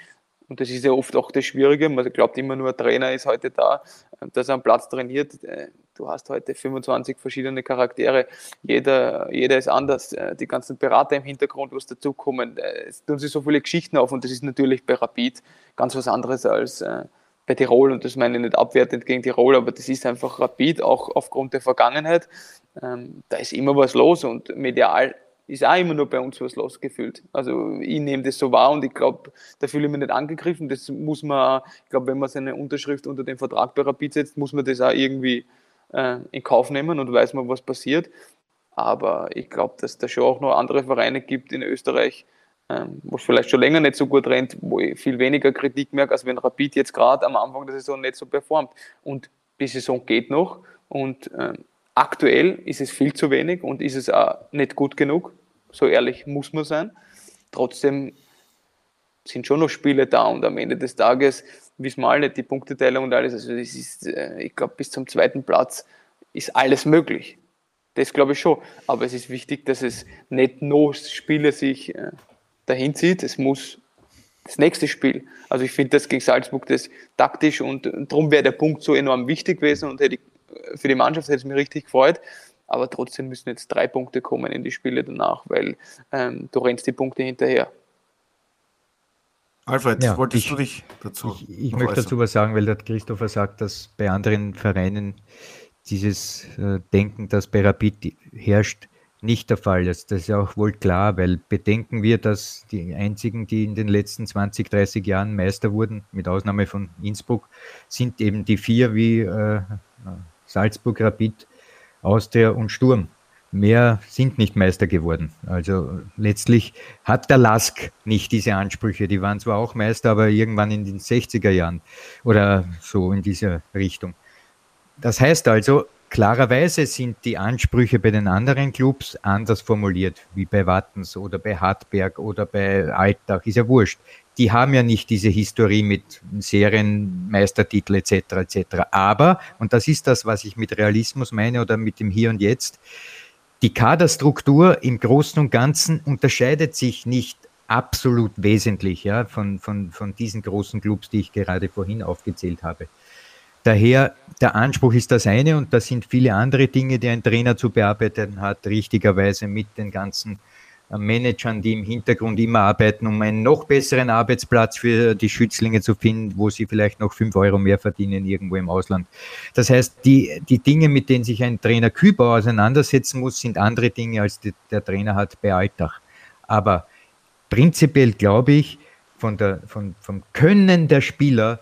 und das ist ja oft auch das Schwierige. Man glaubt immer nur, ein Trainer ist heute da, dass er am Platz trainiert. Äh, du hast heute 25 verschiedene Charaktere. Jeder, jeder ist anders. Äh, die ganzen Berater im Hintergrund, was dazukommen. Äh, es tun sich so viele Geschichten auf und das ist natürlich bei Rapid ganz was anderes als bei Tirol, und das meine ich nicht abwertend gegen Tirol, aber das ist einfach rapid, auch aufgrund der Vergangenheit. Ähm, da ist immer was los und medial ist auch immer nur bei uns was los gefühlt. Also ich nehme das so wahr und ich glaube, da fühle ich mich nicht angegriffen. Das muss man, ich glaube, wenn man seine Unterschrift unter den Vertrag bei Rapid setzt, muss man das auch irgendwie äh, in Kauf nehmen und weiß man, was passiert. Aber ich glaube, dass da schon auch noch andere Vereine gibt in Österreich, ähm, wo es vielleicht schon länger nicht so gut rennt, wo ich viel weniger Kritik merke, als wenn Rapid jetzt gerade am Anfang der Saison nicht so performt. Und die Saison geht noch und ähm, aktuell ist es viel zu wenig und ist es auch nicht gut genug. So ehrlich muss man sein. Trotzdem sind schon noch Spiele da und am Ende des Tages wissen wir alle die Punkteteilung und alles. Also es ist, äh, ich glaube, bis zum zweiten Platz ist alles möglich. Das glaube ich schon. Aber es ist wichtig, dass es nicht nur Spiele sich äh, dahin zieht. Es muss das nächste Spiel. Also ich finde das gegen Salzburg das taktisch und darum wäre der Punkt so enorm wichtig gewesen und hätte ich, für die Mannschaft hätte es mich richtig gefreut. Aber trotzdem müssen jetzt drei Punkte kommen in die Spiele danach, weil ähm, du rennst die Punkte hinterher. Alfred, ja, wolltest ich, du dich dazu? Ich, ich möchte äußern? dazu was sagen, weil der Christopher sagt, dass bei anderen Vereinen dieses äh, Denken, das bei Rapid herrscht, nicht der Fall ist. Das ist ja auch wohl klar, weil bedenken wir, dass die einzigen, die in den letzten 20, 30 Jahren Meister wurden, mit Ausnahme von Innsbruck, sind eben die vier wie äh, Salzburg, Rapid, Austria und Sturm. Mehr sind nicht Meister geworden. Also letztlich hat der Lask nicht diese Ansprüche. Die waren zwar auch Meister, aber irgendwann in den 60er Jahren oder so in dieser Richtung. Das heißt also, Klarerweise sind die Ansprüche bei den anderen Clubs anders formuliert, wie bei Wattens oder bei Hartberg oder bei Altach, ist ja wurscht. Die haben ja nicht diese Historie mit Serienmeistertitel etc. etc. Aber, und das ist das, was ich mit Realismus meine oder mit dem Hier und Jetzt, die Kaderstruktur im Großen und Ganzen unterscheidet sich nicht absolut wesentlich ja, von, von, von diesen großen Clubs, die ich gerade vorhin aufgezählt habe. Daher, der Anspruch ist das eine und da sind viele andere Dinge, die ein Trainer zu bearbeiten hat, richtigerweise mit den ganzen äh, Managern, die im Hintergrund immer arbeiten, um einen noch besseren Arbeitsplatz für die Schützlinge zu finden, wo sie vielleicht noch fünf Euro mehr verdienen irgendwo im Ausland. Das heißt, die, die Dinge, mit denen sich ein Trainer Kübau auseinandersetzen muss, sind andere Dinge, als die, der Trainer hat bei Alltag. Aber prinzipiell glaube ich, von der, von, vom Können der Spieler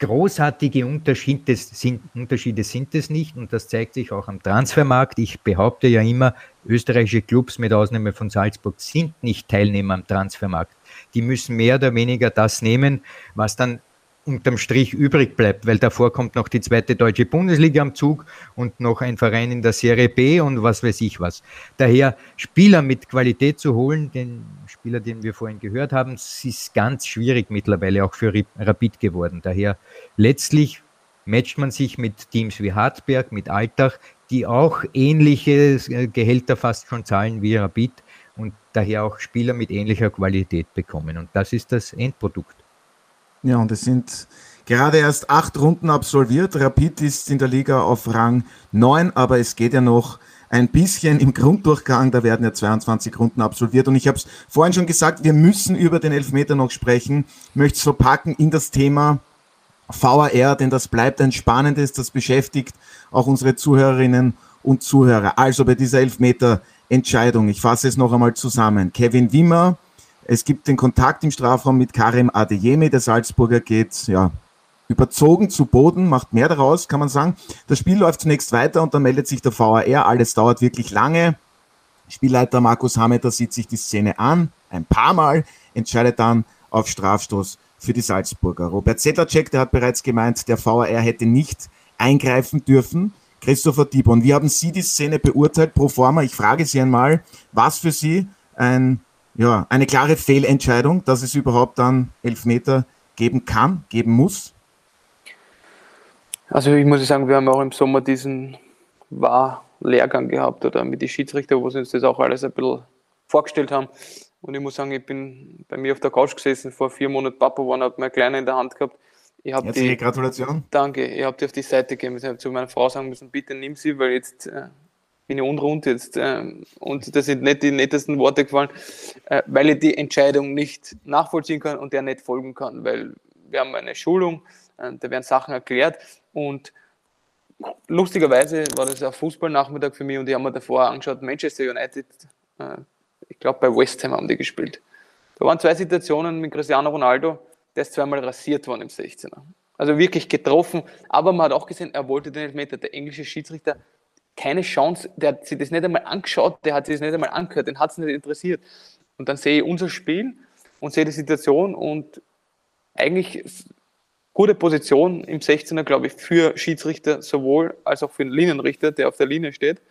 großartige Unterschiede sind, Unterschiede sind es nicht und das zeigt sich auch am Transfermarkt. Ich behaupte ja immer, österreichische Clubs mit Ausnahme von Salzburg sind nicht Teilnehmer am Transfermarkt. Die müssen mehr oder weniger das nehmen, was dann unterm Strich übrig bleibt, weil davor kommt noch die zweite deutsche Bundesliga am Zug und noch ein Verein in der Serie B und was weiß ich was. Daher Spieler mit Qualität zu holen, den Spieler, den wir vorhin gehört haben, ist ganz schwierig mittlerweile auch für Rapid geworden. Daher letztlich matcht man sich mit Teams wie Hartberg, mit Altach, die auch ähnliche äh, Gehälter fast schon zahlen wie Rapid und daher auch Spieler mit ähnlicher Qualität bekommen. Und das ist das Endprodukt. Ja, und es sind gerade erst acht Runden absolviert. Rapid ist in der Liga auf Rang 9, aber es geht ja noch ein bisschen im Grunddurchgang. Da werden ja 22 Runden absolviert. Und ich habe es vorhin schon gesagt, wir müssen über den Elfmeter noch sprechen. Möchte es verpacken in das Thema VAR, denn das bleibt ein spannendes, das beschäftigt auch unsere Zuhörerinnen und Zuhörer. Also bei dieser Elfmeter-Entscheidung, ich fasse es noch einmal zusammen. Kevin Wimmer es gibt den Kontakt im Strafraum mit Karim Adeyemi. Der Salzburger geht ja, überzogen zu Boden, macht mehr daraus, kann man sagen. Das Spiel läuft zunächst weiter und dann meldet sich der VAR. Alles dauert wirklich lange. Spielleiter Markus Hameter sieht sich die Szene an, ein paar Mal, entscheidet dann auf Strafstoß für die Salzburger. Robert Sedlacek, der hat bereits gemeint, der VAR hätte nicht eingreifen dürfen. Christopher Dibon, wie haben Sie die Szene beurteilt pro forma? Ich frage Sie einmal, was für Sie ein ja, eine klare Fehlentscheidung, dass es überhaupt dann Elfmeter geben kann, geben muss? Also ich muss sagen, wir haben auch im Sommer diesen Wahr-Lehrgang gehabt oder mit den Schiedsrichter, wo sie uns das auch alles ein bisschen vorgestellt haben. Und ich muss sagen, ich bin bei mir auf der Couch gesessen, vor vier Monaten Papa geworden, habe meine Kleine in der Hand gehabt. Ich Herzliche die, Gratulation. Danke, ich habe die auf die Seite gegeben. Ich habe zu meiner Frau sagen müssen, bitte nimm sie, weil jetzt äh, bin ich unrund jetzt. Ähm, und das sind nicht die nettesten Worte gefallen, äh, weil ich die Entscheidung nicht nachvollziehen kann und der nicht folgen kann, weil wir haben eine Schulung äh, da werden Sachen erklärt und lustigerweise war das ein Fußballnachmittag für mich und ich habe mir davor angeschaut, Manchester United, äh, ich glaube bei West Ham haben die gespielt. Da waren zwei Situationen mit Cristiano Ronaldo, der ist zweimal rasiert worden im 16er. Also wirklich getroffen, aber man hat auch gesehen, er wollte den Elfmeter. Der englische Schiedsrichter keine Chance, der hat sich das nicht einmal angeschaut, der hat sich das nicht einmal angehört, den hat es nicht interessiert. Und dann sehe ich unser Spiel und sehe die Situation und eigentlich gute Position im 16er, glaube ich, für Schiedsrichter sowohl als auch für den Linienrichter, der auf der Linie steht.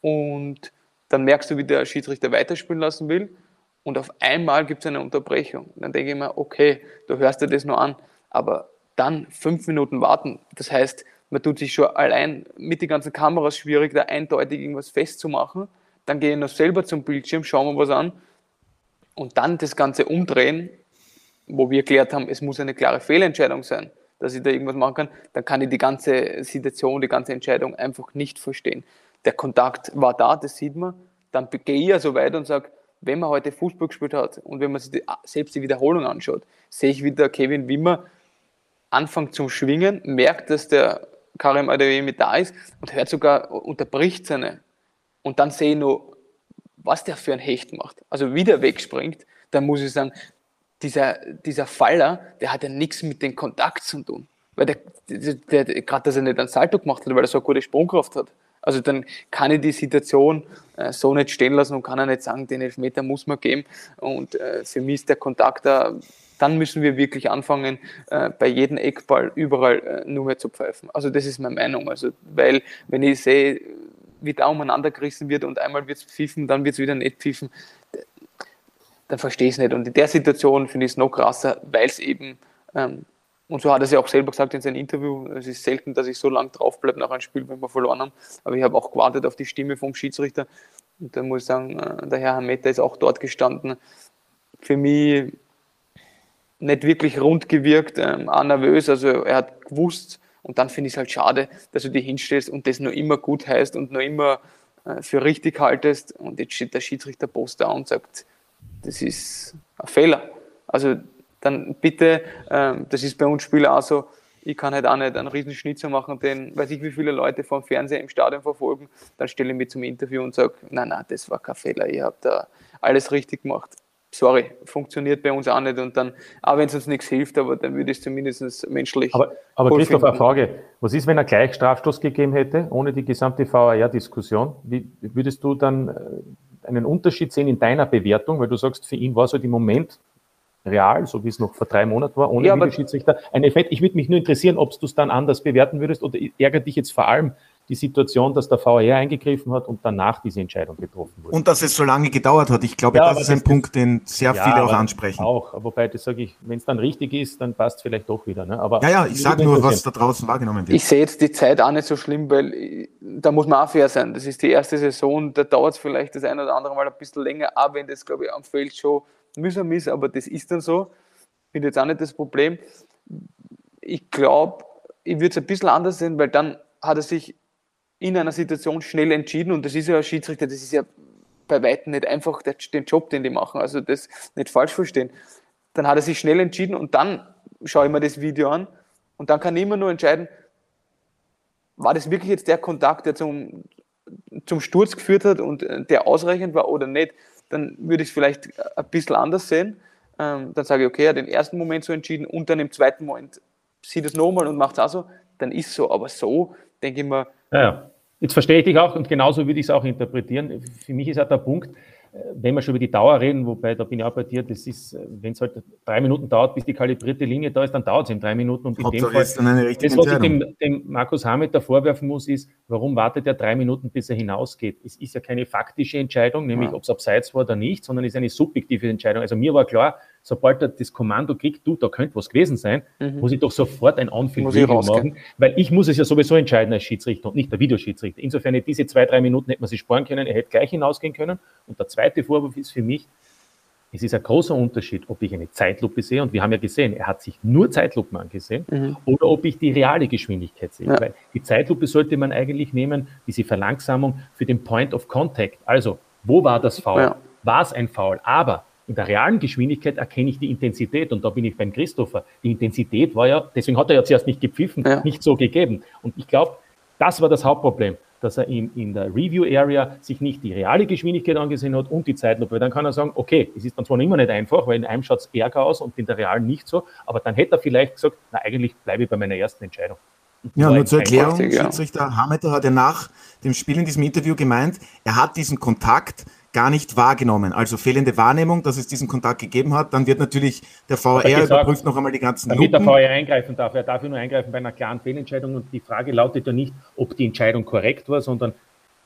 Und dann merkst du, wie der Schiedsrichter weiterspielen lassen will. Und auf einmal gibt es eine Unterbrechung. Dann denke ich mir, okay, du hörst dir das nur an, aber dann fünf Minuten warten. Das heißt, man tut sich schon allein mit den ganzen Kameras schwierig, da eindeutig irgendwas festzumachen. Dann gehe ich noch selber zum Bildschirm, schauen wir was an und dann das Ganze umdrehen, wo wir erklärt haben, es muss eine klare Fehlentscheidung sein, dass ich da irgendwas machen kann, dann kann ich die ganze Situation, die ganze Entscheidung einfach nicht verstehen. Der Kontakt war da, das sieht man. Dann gehe ich ja so weit und sage, wenn man heute Fußball gespielt hat und wenn man sich die, selbst die Wiederholung anschaut, sehe ich wieder Kevin Wimmer anfängt zum Schwingen, merkt, dass der Karim Adeyemi da ist und hört sogar, unterbricht seine. Und dann sehe ich nur, was der für ein Hecht macht. Also wie der wegspringt, dann muss ich sagen, dieser, dieser Faller, der hat ja nichts mit dem Kontakt zu tun. Weil der, der, der gerade, dass er nicht einen Salto gemacht hat, weil er so eine gute Sprungkraft hat. Also dann kann ich die Situation äh, so nicht stehen lassen und kann er nicht sagen, den Elfmeter muss man geben. Und äh, für mich ist der Kontakt da dann müssen wir wirklich anfangen, äh, bei jedem Eckball überall äh, nur mehr zu pfeifen. Also das ist meine Meinung. Also, weil wenn ich sehe, wie da umeinander gerissen wird und einmal wird es pfiffen, dann wird es wieder nicht pfiffen, dann verstehe ich es nicht. Und in der Situation finde ich es noch krasser, weil es eben, ähm, und so hat er es ja auch selber gesagt in seinem Interview, es ist selten, dass ich so lange drauf bleibe nach einem Spiel, wenn wir verloren haben, aber ich habe auch gewartet auf die Stimme vom Schiedsrichter und da muss ich sagen, äh, der Herr Hametta ist auch dort gestanden. Für mich nicht wirklich rund gewirkt, ähm, auch nervös. Also er hat gewusst und dann finde ich es halt schade, dass du dich hinstellst und das nur immer gut heißt und nur immer äh, für richtig haltest und jetzt steht der Schiedsrichter Post da und sagt, das ist ein Fehler. Also dann bitte, ähm, das ist bei uns Spieler auch so, ich kann halt auch nicht einen riesen Schnitzer machen, den weiß ich, wie viele Leute vom Fernseher im Stadion verfolgen, dann stelle ich mich zum Interview und sage, nein, nein, das war kein Fehler, ihr habt da alles richtig gemacht sorry, funktioniert bei uns auch nicht. Und dann, auch wenn es uns nichts hilft, aber dann würde ich es zumindest menschlich. Aber, aber Christoph, eine Frage. Was ist, wenn er gleich Strafstoß gegeben hätte, ohne die gesamte VAR-Diskussion? Wie würdest du dann äh, einen Unterschied sehen in deiner Bewertung? Weil du sagst, für ihn war so die Moment real, so wie es noch vor drei Monaten war, ohne ja, Videoschiedsrichter, ein Effekt. Ich würde mich nur interessieren, ob du es dann anders bewerten würdest oder ärgert dich jetzt vor allem die Situation, dass der VR eingegriffen hat und danach diese Entscheidung getroffen wurde. Und dass es so lange gedauert hat. Ich glaube, ja, das ist ein das Punkt, den sehr ja, viele auch ansprechen. Auch, wobei das sage ich, wenn es dann richtig ist, dann passt es vielleicht doch wieder. Ne? Aber ja, ja, ich sage nur, was da draußen wahrgenommen wird. Ich sehe jetzt die Zeit auch nicht so schlimm, weil ich, da muss man auch fair sein. Das ist die erste Saison, da dauert es vielleicht das ein oder andere Mal ein bisschen länger, auch wenn das, glaube ich, am Feld schon mühsam ist, aber das ist dann so. Finde jetzt auch nicht das Problem. Ich glaube, ich würde es ein bisschen anders sehen, weil dann hat er sich in einer Situation schnell entschieden. Und das ist ja ein Schiedsrichter, das ist ja bei Weitem nicht einfach der, den Job, den die machen, also das nicht falsch verstehen. Dann hat er sich schnell entschieden und dann schaue ich mir das Video an. Und dann kann ich immer nur entscheiden, war das wirklich jetzt der Kontakt, der zum, zum Sturz geführt hat und der ausreichend war oder nicht, dann würde ich es vielleicht ein bisschen anders sehen. Ähm, dann sage ich, okay, er hat den ersten Moment so entschieden und dann im zweiten Moment sieht es nochmal und macht es auch so, dann ist so. Aber so denke ich mir, ja, ja. Jetzt verstehe ich dich auch und genauso würde ich es auch interpretieren. Für mich ist halt der Punkt, wenn wir schon über die Dauer reden, wobei da bin ich auch bei dir, das ist, wenn es halt drei Minuten dauert, bis die kalibrierte Linie da ist, dann dauert es in drei Minuten. Und in dem Fall, das, was ich dem, dem Markus Hamed da vorwerfen muss, ist, warum wartet er drei Minuten, bis er hinausgeht? Es ist ja keine faktische Entscheidung, nämlich ja. ob es abseits war oder nicht, sondern es ist eine subjektive Entscheidung. Also mir war klar, sobald er das Kommando kriegt, du, da könnte was gewesen sein, mhm. muss ich doch sofort ein Anfield-Video machen, weil ich muss es ja sowieso entscheiden als Schiedsrichter und nicht der Videoschiedsrichter. Insofern, diese zwei, drei Minuten hätte man sich sparen können, er hätte gleich hinausgehen können. Und der zweite Vorwurf ist für mich, es ist ein großer Unterschied, ob ich eine Zeitlupe sehe, und wir haben ja gesehen, er hat sich nur Zeitlupen angesehen, mhm. oder ob ich die reale Geschwindigkeit sehe. Ja. Weil die Zeitlupe sollte man eigentlich nehmen, diese Verlangsamung für den Point of Contact. Also, wo war das Foul? Ja. War es ein Foul? Aber In der realen Geschwindigkeit erkenne ich die Intensität und da bin ich beim Christopher. Die Intensität war ja, deswegen hat er ja zuerst nicht gepfiffen, ja. nicht so gegeben. Und ich glaube, das war das Hauptproblem, dass er in, in der Review-Area sich nicht die reale Geschwindigkeit angesehen hat und die Zeitlupe. Dann kann er sagen, okay, es ist dann zwar immer nicht einfach, weil in einem schaut es ärger aus und in der realen nicht so, aber dann hätte er vielleicht gesagt, na eigentlich bleibe ich bei meiner ersten Entscheidung. Ja, nur zur Erklärung, Schiedsrichter Hameter hat ja nach dem Spiel in diesem Interview gemeint, er hat diesen Kontakt gar nicht wahrgenommen. Also fehlende Wahrnehmung, dass es diesen Kontakt gegeben hat. Dann wird natürlich der VR gesagt, überprüft noch einmal die ganzen Damit Lupen. der VR eingreifen darf. Er darf nur eingreifen bei einer klaren Fehlentscheidung. Und die Frage lautet ja nicht, ob die Entscheidung korrekt war, sondern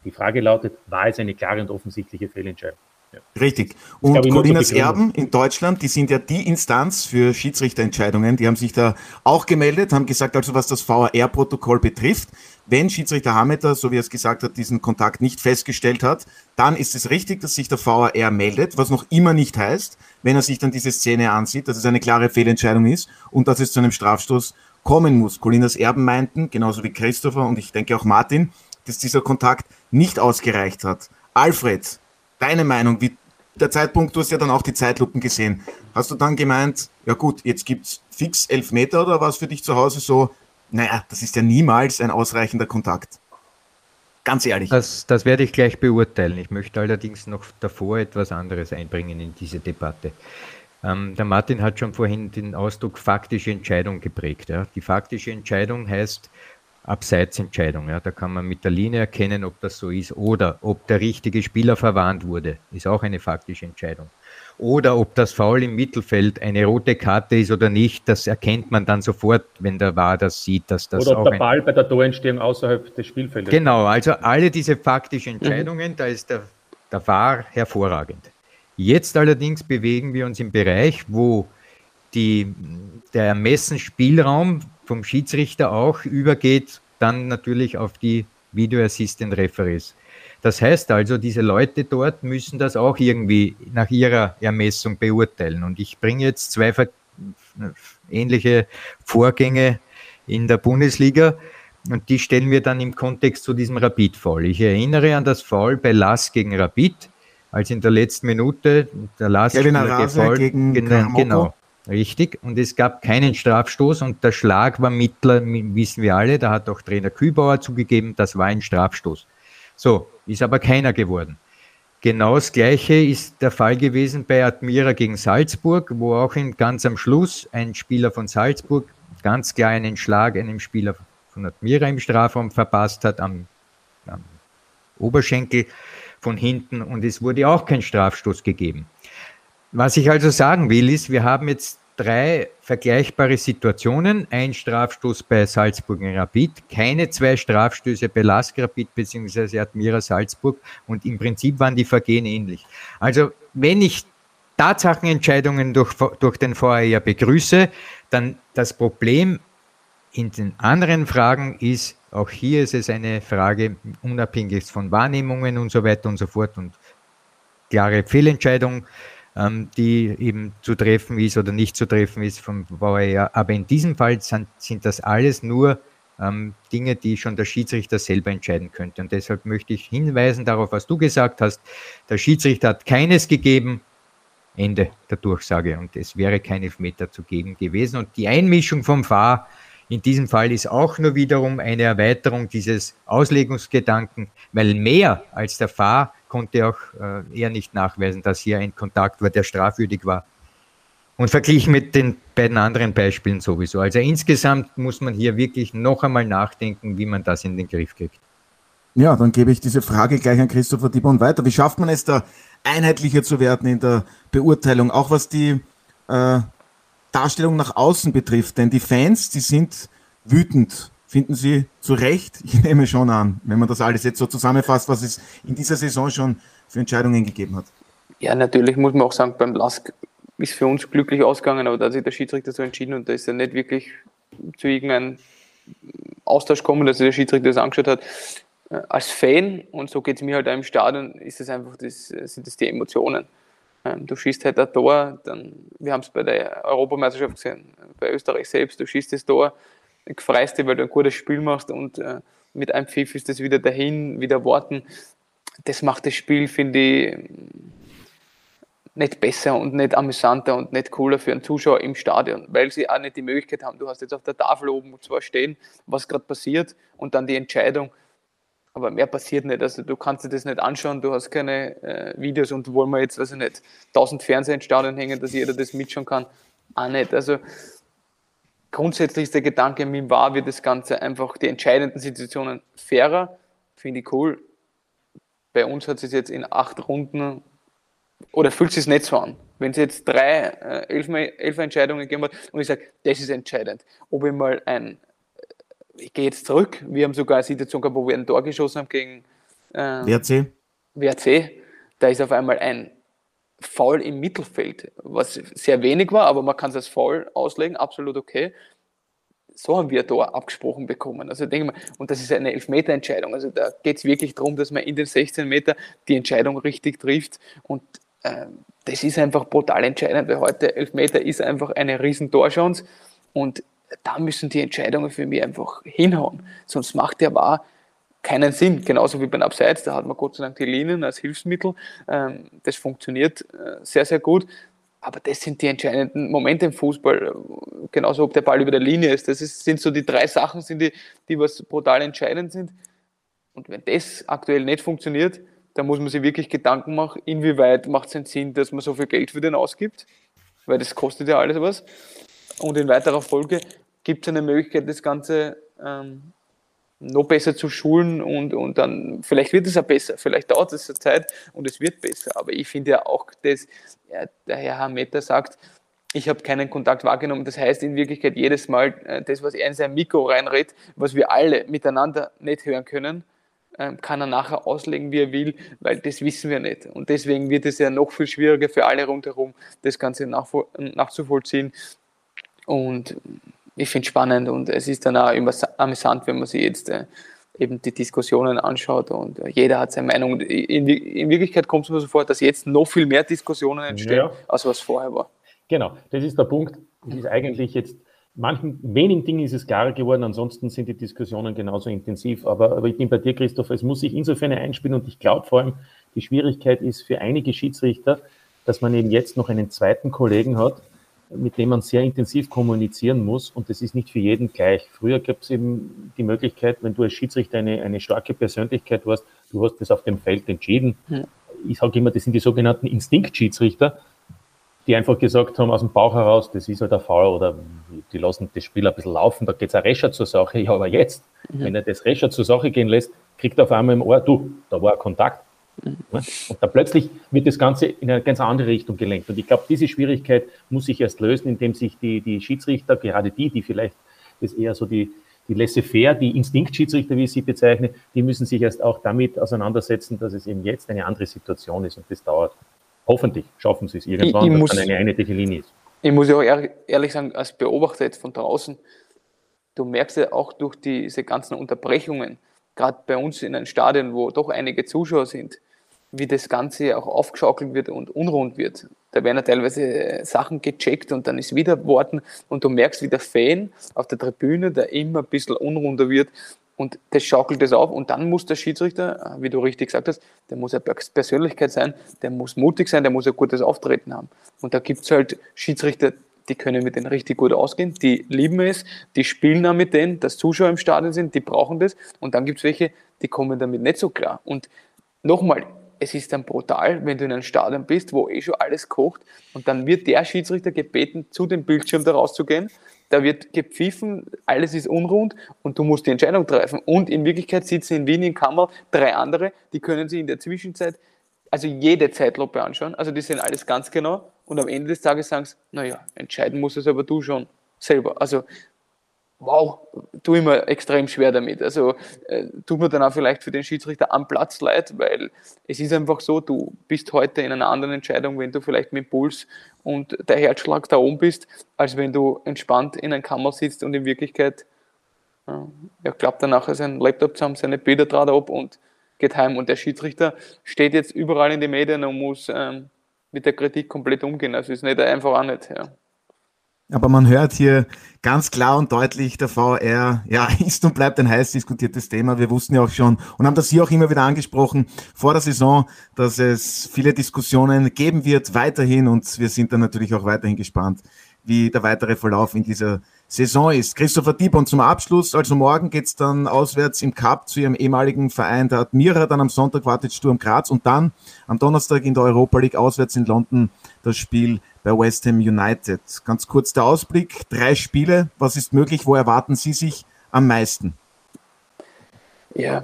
die Frage lautet, war es eine klare und offensichtliche Fehlentscheidung? Ja. Richtig. Und Colinas Erben in Deutschland, die sind ja die Instanz für Schiedsrichterentscheidungen. Die haben sich da auch gemeldet, haben gesagt, also was das VAR-Protokoll betrifft, wenn Schiedsrichter Hameter, so wie er es gesagt hat, diesen Kontakt nicht festgestellt hat, dann ist es richtig, dass sich der VAR meldet, was noch immer nicht heißt, wenn er sich dann diese Szene ansieht, dass es eine klare Fehlentscheidung ist und dass es zu einem Strafstoß kommen muss. Colinas Erben meinten, genauso wie Christopher und ich denke auch Martin, dass dieser Kontakt nicht ausgereicht hat. Alfred, deine Meinung, wie der Zeitpunkt, du hast ja dann auch die Zeitlupen gesehen. Hast du dann gemeint, ja gut, jetzt gibt es fix elf Meter oder was für dich zu Hause so, naja, das ist ja niemals ein ausreichender Kontakt. Ganz ehrlich. Das, das werde ich gleich beurteilen. Ich möchte allerdings noch davor etwas anderes einbringen in diese Debatte. Ähm, der Martin hat schon vorhin den Ausdruck faktische Entscheidung geprägt. Ja. Die faktische Entscheidung heißt, Abseitsentscheidung. Ja. Da kann man mit der Linie erkennen, ob das so ist oder ob der richtige Spieler verwarnt wurde. Ist auch eine faktische Entscheidung. Oder ob das Foul im Mittelfeld eine rote Karte ist oder nicht, das erkennt man dann sofort, wenn der VAR das sieht, dass das Oder ob der Ball bei der Torentstehung außerhalb des Spielfeldes Genau, also alle diese faktischen mhm. Entscheidungen, mhm. da ist der, der VAR hervorragend. Jetzt allerdings bewegen wir uns im Bereich, wo die, der Ermessensspielraum vom Schiedsrichter auch übergeht, dann natürlich auf die Video Assistant Referees. Das heißt also, diese Leute dort müssen das auch irgendwie nach ihrer Ermessung beurteilen. Und ich bringe jetzt zwei ähnliche Vorgänge in der Bundesliga und die stellen wir dann im Kontext zu diesem Rapid-Foul. Ich erinnere an das Foul bei Lass gegen Rapid, als in der letzten Minute der Lass gegen genau, genau, Richtig. Und es gab keinen Strafstoß und der Schlag war mittler, wissen wir alle, da hat auch Trainer Kübauer zugegeben, das war ein Strafstoß. So, ist aber keiner geworden. Genau das Gleiche ist der Fall gewesen bei Admira gegen Salzburg, wo auch ganz am Schluss ein Spieler von Salzburg ganz klar einen Schlag einem Spieler von Admira im Strafraum verpasst hat, am, am Oberschenkel von hinten und es wurde auch kein Strafstoß gegeben. Was ich also sagen will, ist, wir haben jetzt drei vergleichbare Situationen. Ein Strafstoß bei Salzburg in Rapid, keine zwei Strafstöße bei Lask Rapid bzw. Admira Salzburg und im Prinzip waren die Vergehen ähnlich. Also wenn ich Tatsachenentscheidungen durch, durch den VAR begrüße, dann das Problem in den anderen Fragen ist, auch hier ist es eine Frage unabhängig von Wahrnehmungen und so weiter und so fort und klare Fehlentscheidung ähm, die eben zu treffen ist oder nicht zu treffen ist vom VAR. Aber in diesem Fall sind, sind das alles nur ähm, Dinge, die schon der Schiedsrichter selber entscheiden könnte. Und deshalb möchte ich hinweisen darauf, was du gesagt hast. Der Schiedsrichter hat keines gegeben. Ende der Durchsage. Und es wäre kein Elfmeter zu geben gewesen. Und die Einmischung vom VAR in diesem Fall ist auch nur wiederum eine Erweiterung dieses Auslegungsgedanken, weil mehr als der VAR konnte auch äh, er nicht nachweisen, dass hier ein Kontakt war, der strafwürdig war. Und verglichen mit den beiden anderen Beispielen sowieso. Also insgesamt muss man hier wirklich noch einmal nachdenken, wie man das in den Griff kriegt. Ja, dann gebe ich diese Frage gleich an Christopher Dibon weiter. Wie schafft man es da, einheitlicher zu werden in der Beurteilung, auch was die äh, Darstellung nach außen betrifft? Denn die Fans, die sind wütend finden Sie zu Recht? Ich nehme schon an, wenn man das alles jetzt so zusammenfasst, was es in dieser Saison schon für Entscheidungen gegeben hat. Ja, natürlich muss man auch sagen, beim Lask ist für uns glücklich ausgegangen, aber da hat sich der Schiedsrichter so entschieden und da ist er nicht wirklich zu irgendeinem Austausch gekommen, dass der Schiedsrichter das angeschaut hat. Äh, als Fan, und so geht es mir halt auch im Stadion, ist es einfach, das, sind das die Emotionen. Ähm, du schießt halt ein Tor, dann, wir haben es bei der Europameisterschaft gesehen, bei Österreich selbst, du schießt das Tor, freust dich, weil du ein gutes Spiel machst und äh, mit einem Pfiff ist das wieder dahin, wieder warten. Das macht das Spiel, finde ich, nicht besser und nicht amüsanter und nicht cooler für einen Zuschauer im Stadion, weil sie auch nicht die Möglichkeit haben. Du hast jetzt auf der Tafel oben zwar stehen, was gerade passiert und dann die Entscheidung, aber mehr passiert nicht. Also du kannst dir das nicht anschauen, du hast keine äh, Videos und wollen wir jetzt, also nicht, tausend Fernseher ins Stadion hängen, dass jeder das mitschauen kann, auch nicht. Also grundsätzlich ist der Gedanke, mir war, wird das Ganze einfach die entscheidenden Situationen fairer, finde ich cool. Bei uns hat es jetzt in acht Runden oder fühlt sich nicht so an? Wenn es jetzt drei äh, elf, elf Entscheidungen gegeben hat und ich sage, das ist entscheidend, ob ich mal ein, ich gehe jetzt zurück, wir haben sogar eine Situation gehabt, wo wir ein Tor geschossen haben gegen äh, WRC. WRC, da ist auf einmal ein Foul im Mittelfeld, was sehr wenig war, aber man kann es als Foul auslegen, absolut okay. So haben wir da abgesprochen bekommen. Also denke mal, und das ist eine Elfmeter-Entscheidung. Also da geht es wirklich darum, dass man in den 16 Meter die Entscheidung richtig trifft. Und äh, das ist einfach brutal entscheidend, weil heute Elfmeter ist einfach eine riesen Torchance und da müssen die Entscheidungen für mich einfach hinhauen. Sonst macht der wahr keinen Sinn. Genauso wie beim Abseits, da hat man Gott sei Dank die Linien als Hilfsmittel. Ähm, das funktioniert äh, sehr, sehr gut. Aber das sind die entscheidenden Momente im Fußball. Genauso, ob der Ball über der Linie ist. Das ist, sind so die drei Sachen, sind die, die was brutal entscheidend sind. Und wenn das aktuell nicht funktioniert, da muss man sich wirklich Gedanken machen, inwieweit macht es einen Sinn, dass man so viel Geld für den ausgibt, weil das kostet ja alles was. Und in weiterer Folge gibt es eine Möglichkeit, das Ganze ähm, noch besser zu schulen und, und dann, vielleicht wird es auch besser, vielleicht dauert es eine Zeit und es wird besser. Aber ich finde ja auch, dass ja, der Herr Hameter sagt, ich habe keinen Kontakt wahrgenommen. Das heißt in Wirklichkeit jedes Mal, äh, das, was er in sein Mikro reinredet, was wir alle miteinander nicht hören können, ähm, kann er nachher auslegen, wie er will, weil das wissen wir nicht. Und deswegen wird es ja noch viel schwieriger für alle rundherum, das Ganze nachzuvollziehen. Und ich finde es spannend und es ist dann auch immer amüsant, wenn man sich jetzt äh, eben die Diskussionen anschaut und äh, jeder hat seine Meinung. In, in Wirklichkeit kommt es mir so vor, dass jetzt noch viel mehr Diskussionen entstehen, ja. als was vorher war. Genau, das ist der Punkt. Das ist eigentlich jetzt manchen wenigen Dingen ist es klarer geworden, ansonsten sind die Diskussionen genauso intensiv. Aber, aber ich bin bei dir, Christoph, es muss sich insofern einspielen und ich glaube vor allem, die Schwierigkeit ist für einige Schiedsrichter, dass man eben jetzt noch einen zweiten Kollegen hat, mit dem man sehr intensiv kommunizieren muss und das ist nicht für jeden gleich. Früher gab es eben die Möglichkeit, wenn du als Schiedsrichter eine, eine starke Persönlichkeit warst, du hast das auf dem Feld entschieden. Hm. Ich sage immer, das sind die sogenannten Instinktschiedsrichter die einfach gesagt haben aus dem Bauch heraus, das ist halt der Fall oder die lassen das Spiel ein bisschen laufen, da geht es rescher zur Sache. Ja, aber jetzt, mhm. wenn er das rescher zur Sache gehen lässt, kriegt er auf einmal im Ohr, du, da war ein Kontakt. Mhm. Und dann plötzlich wird das Ganze in eine ganz andere Richtung gelenkt. Und ich glaube, diese Schwierigkeit muss sich erst lösen, indem sich die, die Schiedsrichter, gerade die, die vielleicht das eher so die, die laissez-faire, die Instinktschiedsrichter, wie ich sie bezeichne, die müssen sich erst auch damit auseinandersetzen, dass es eben jetzt eine andere Situation ist und das dauert. Hoffentlich schaffen sie es irgendwann, ich, ich dass muss, eine einheitliche Linie ist. Ich muss ja auch ehrlich sagen, als Beobachter jetzt von draußen, du merkst ja auch durch diese ganzen Unterbrechungen, gerade bei uns in einem Stadion, wo doch einige Zuschauer sind, wie das Ganze auch aufgeschaukelt wird und unrund wird. Da werden ja teilweise Sachen gecheckt und dann ist wieder Worten und du merkst, wie der Fan auf der Tribüne, der immer ein bisschen unrunder wird, und das schaukelt das auf und dann muss der Schiedsrichter, wie du richtig gesagt hast, der muss eine Persönlichkeit sein, der muss mutig sein, der muss ein gutes Auftreten haben. Und da gibt es halt Schiedsrichter, die können mit denen richtig gut ausgehen, die lieben es, die spielen auch mit denen, dass Zuschauer im Stadion sind, die brauchen das. Und dann gibt es welche, die kommen damit nicht so klar. Und nochmal, es ist dann brutal, wenn du in einem Stadion bist, wo eh schon alles kocht und dann wird der Schiedsrichter gebeten, zu dem Bildschirm da rauszugehen da wird gepfiffen, alles ist unrund und du musst die Entscheidung treffen. Und in Wirklichkeit sitzen in Wien in Kammer drei andere, die können sich in der Zwischenzeit also jede Zeitlupe anschauen. Also die sehen alles ganz genau und am Ende des Tages sagen sie, naja, entscheiden musst es aber du schon selber. Also wow, tue ich mir extrem schwer damit. Also äh, tut mir dann auch vielleicht für den Schiedsrichter am Platz leid, weil es ist einfach so, du bist heute in einer anderen Entscheidung, wenn du vielleicht mit Puls und der Herzschlag da oben bist, als wenn du entspannt in einer Kammer sitzt und in Wirklichkeit, äh, er klappt dann nachher sein Laptop zusammen, seine Bilder draht ab und geht heim. Und der Schiedsrichter steht jetzt überall in den Medien und muss ähm, mit der Kritik komplett umgehen. Also ist nicht einfach auch nicht. Ja. Aber man hört hier ganz klar und deutlich, der VR ja, ist und bleibt ein heiß diskutiertes Thema. Wir wussten ja auch schon und haben das hier auch immer wieder angesprochen vor der Saison, dass es viele Diskussionen geben wird weiterhin und wir sind dann natürlich auch weiterhin gespannt, wie der weitere Verlauf in dieser Saison ist. Christopher Diebon zum Abschluss. Also morgen geht's dann auswärts im Cup zu ihrem ehemaligen Verein der Admira. Dann am Sonntag wartet Sturm Graz und dann am Donnerstag in der Europa League auswärts in London das Spiel bei West Ham United. Ganz kurz der Ausblick. Drei Spiele. Was ist möglich? Wo erwarten Sie sich am meisten? Ja,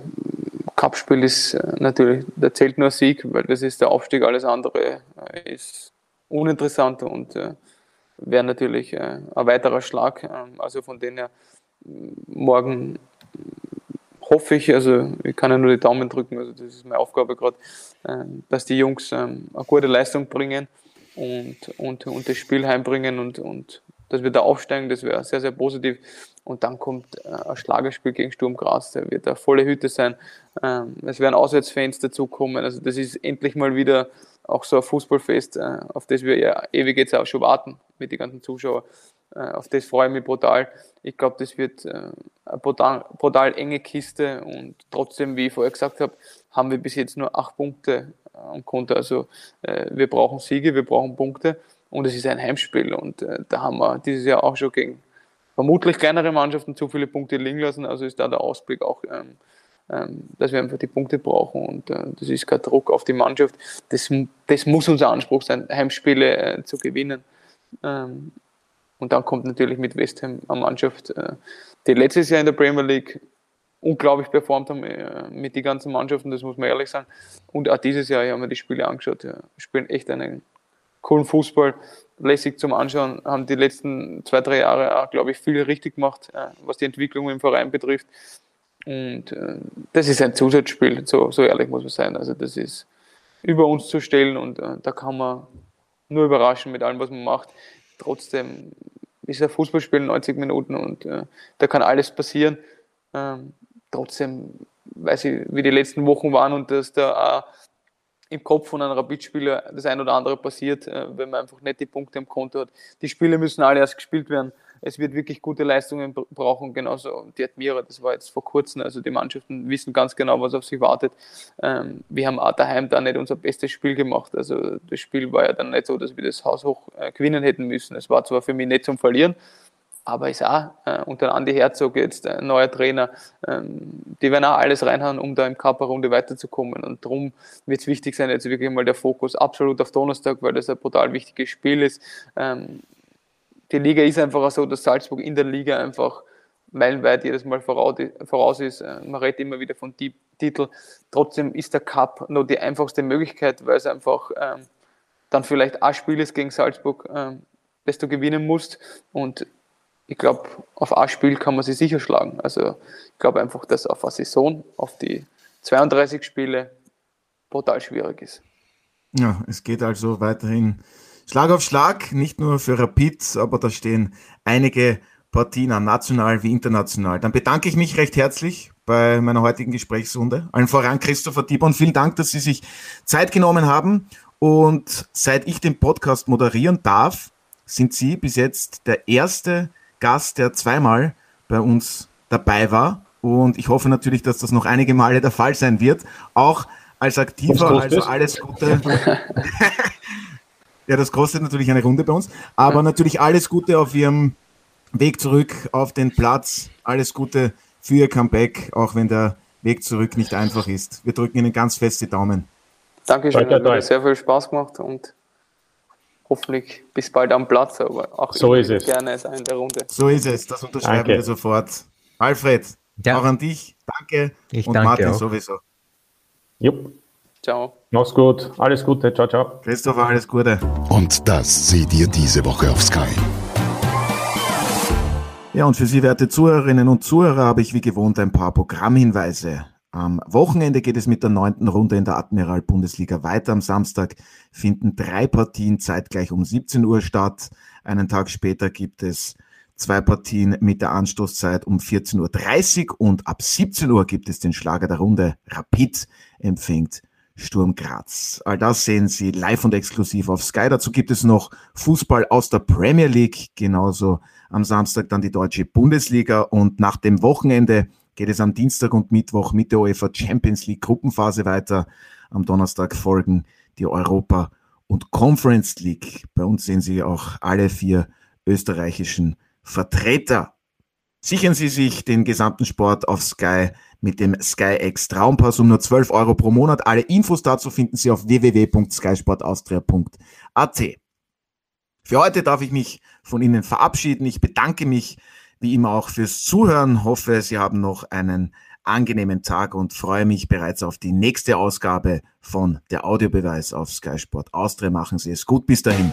Cup-Spiel ist äh, natürlich, da zählt nur Sieg, weil das ist der Aufstieg. Alles andere äh, ist uninteressant und äh, wäre natürlich äh, ein weiterer Schlag. Ähm, also von denen her, morgen hoffe ich, also ich kann ja nur die Daumen drücken, also das ist meine Aufgabe gerade, äh, dass die Jungs ähm, eine gute Leistung bringen und, und, und das Spiel heimbringen und, und dass wir da aufsteigen, das wäre sehr, sehr positiv. Und dann kommt äh, ein Schlagerspiel gegen Sturm Graz, der wird eine volle Hütte sein. Ähm, es werden Auswärtsfans dazukommen. Also das ist endlich mal wieder auch so ein Fußballfest, äh, auf das wir ja ewig jetzt auch schon warten mit den ganzen Zuschauern. Äh, auf das freue ich mich brutal. Ich glaube, das wird äh, eine brutal, brutal, enge Kiste und trotzdem, wie ich vorher gesagt habe, haben wir bis jetzt nur acht Punkte am Konto. Also wir brauchen Siege, wir brauchen Punkte und es ist ein Heimspiel und da haben wir dieses Jahr auch schon gegen vermutlich kleinere Mannschaften zu viele Punkte liegen lassen. Also ist da der Ausblick auch ähm, dass wir einfach die Punkte brauchen und äh, das ist kein Druck auf die Mannschaft. Das, das muss unser Anspruch sein, Heimspiele äh, zu gewinnen. Ähm, und dann kommt natürlich mit West Ham eine Mannschaft, äh, die letztes Jahr in der Premier League unglaublich performt haben mit den ganzen Mannschaften, das muss man ehrlich sagen. Und auch dieses Jahr haben wir die Spiele angeschaut, ja, spielen echt einen coolen Fußball, lässig zum Anschauen, haben die letzten zwei, drei Jahre auch, glaube ich, viel richtig gemacht, was die Entwicklung im Verein betrifft. Und äh, das ist ein Zusatzspiel, so, so ehrlich muss man sein. Also das ist über uns zu stellen und äh, da kann man nur überraschen mit allem, was man macht. Trotzdem ist ein Fußballspiel 90 Minuten und äh, da kann alles passieren. Ähm, trotzdem weiß ich, wie die letzten Wochen waren und dass da auch im Kopf von einem Rapidspieler das ein oder andere passiert, äh, wenn man einfach nicht die Punkte im Konto hat. Die Spiele müssen alle erst gespielt werden es wird wirklich gute Leistungen brauchen, genauso die Admira, das war jetzt vor kurzem, also die Mannschaften wissen ganz genau, was auf sie wartet. Ähm, wir haben auch daheim da nicht unser bestes Spiel gemacht, also das Spiel war ja dann nicht so, dass wir das Haus hoch äh, gewinnen hätten müssen. Es war zwar für mich nicht zum Verlieren, aber ist auch äh, unter Andi Herzog jetzt ein neuer Trainer. Ähm, die werden auch alles reinhauen, um da im Körperrunde weiterzukommen. Und darum wird es wichtig sein, jetzt wirklich mal der Fokus absolut auf Donnerstag, weil das ein brutal wichtiges Spiel ist. Ähm, die Liga ist einfach so, dass Salzburg in der Liga einfach meilenweit jedes Mal voraus ist. Äh, man redet immer wieder von Titel. Trotzdem ist der Cup nur die einfachste Möglichkeit, weil es einfach ähm, dann vielleicht ein Spiel ist gegen Salzburg, ähm, das du gewinnen musst. Und ich glaube, auf ein Spiel kann man sich sicher schlagen. Also ich glaube einfach, dass auf eine Saison, auf die 32 Spiele, brutal schwierig ist. Ja, es geht also weiterhin Schlag auf Schlag, nicht nur für Rapid, aber da stehen einige Partien an, national wie international. Dann bedanke ich mich recht herzlich bei meiner heutigen Gesprächsrunde. Allen voran Christopher Dibon. Vielen Dank, dass Sie sich Zeit genommen haben. Und seit ich den Podcast moderieren darf, sind Sie bis jetzt der erste Gast, der zweimal bei uns dabei war. Und ich hoffe natürlich, dass das noch einige Male der Fall sein wird. Auch als Aktiver, also alles Gute. Ja, das kostet natürlich eine Runde bei uns. Aber ja. natürlich alles Gute auf Ihrem Weg zurück auf den Platz. Alles Gute für Ihr Comeback, auch wenn der Weg zurück nicht einfach ist. Wir drücken Ihnen ganz fest die Daumen. Dankeschön, hat mir sehr viel Spaß gemacht und hoffentlich bis bald am Platz, aber auch so ist es. gerne in der Runde. So ist es, das unterschreiben danke. wir sofort. Alfred, ja. auch an dich, danke ich und danke Martin auch. sowieso. Jupp. Ciao. Mach's gut. Alles Gute. Ciao, ciao. Christopher, alles Gute. Und das seht ihr diese Woche auf Sky. Ja, und für Sie, werte Zuhörerinnen und Zuhörer, habe ich wie gewohnt ein paar Programmhinweise. Am Wochenende geht es mit der neunten Runde in der Admiral-Bundesliga weiter. Am Samstag finden drei Partien zeitgleich um 17 Uhr statt. Einen Tag später gibt es zwei Partien mit der Anstoßzeit um 14.30 Uhr und ab 17 Uhr gibt es den Schlager der Runde. Rapid empfängt Sturm Graz. All das sehen Sie live und exklusiv auf Sky. Dazu gibt es noch Fußball aus der Premier League, genauso am Samstag dann die deutsche Bundesliga und nach dem Wochenende geht es am Dienstag und Mittwoch mit der UEFA Champions League Gruppenphase weiter. Am Donnerstag folgen die Europa und Conference League. Bei uns sehen Sie auch alle vier österreichischen Vertreter. Sichern Sie sich den gesamten Sport auf Sky mit dem SkyX Traumpass um nur 12 Euro pro Monat. Alle Infos dazu finden Sie auf www.skysportaustria.at. Für heute darf ich mich von Ihnen verabschieden. Ich bedanke mich wie immer auch fürs Zuhören. Hoffe, Sie haben noch einen angenehmen Tag und freue mich bereits auf die nächste Ausgabe von der Audiobeweis auf Sky Sport Austria. Machen Sie es gut. Bis dahin.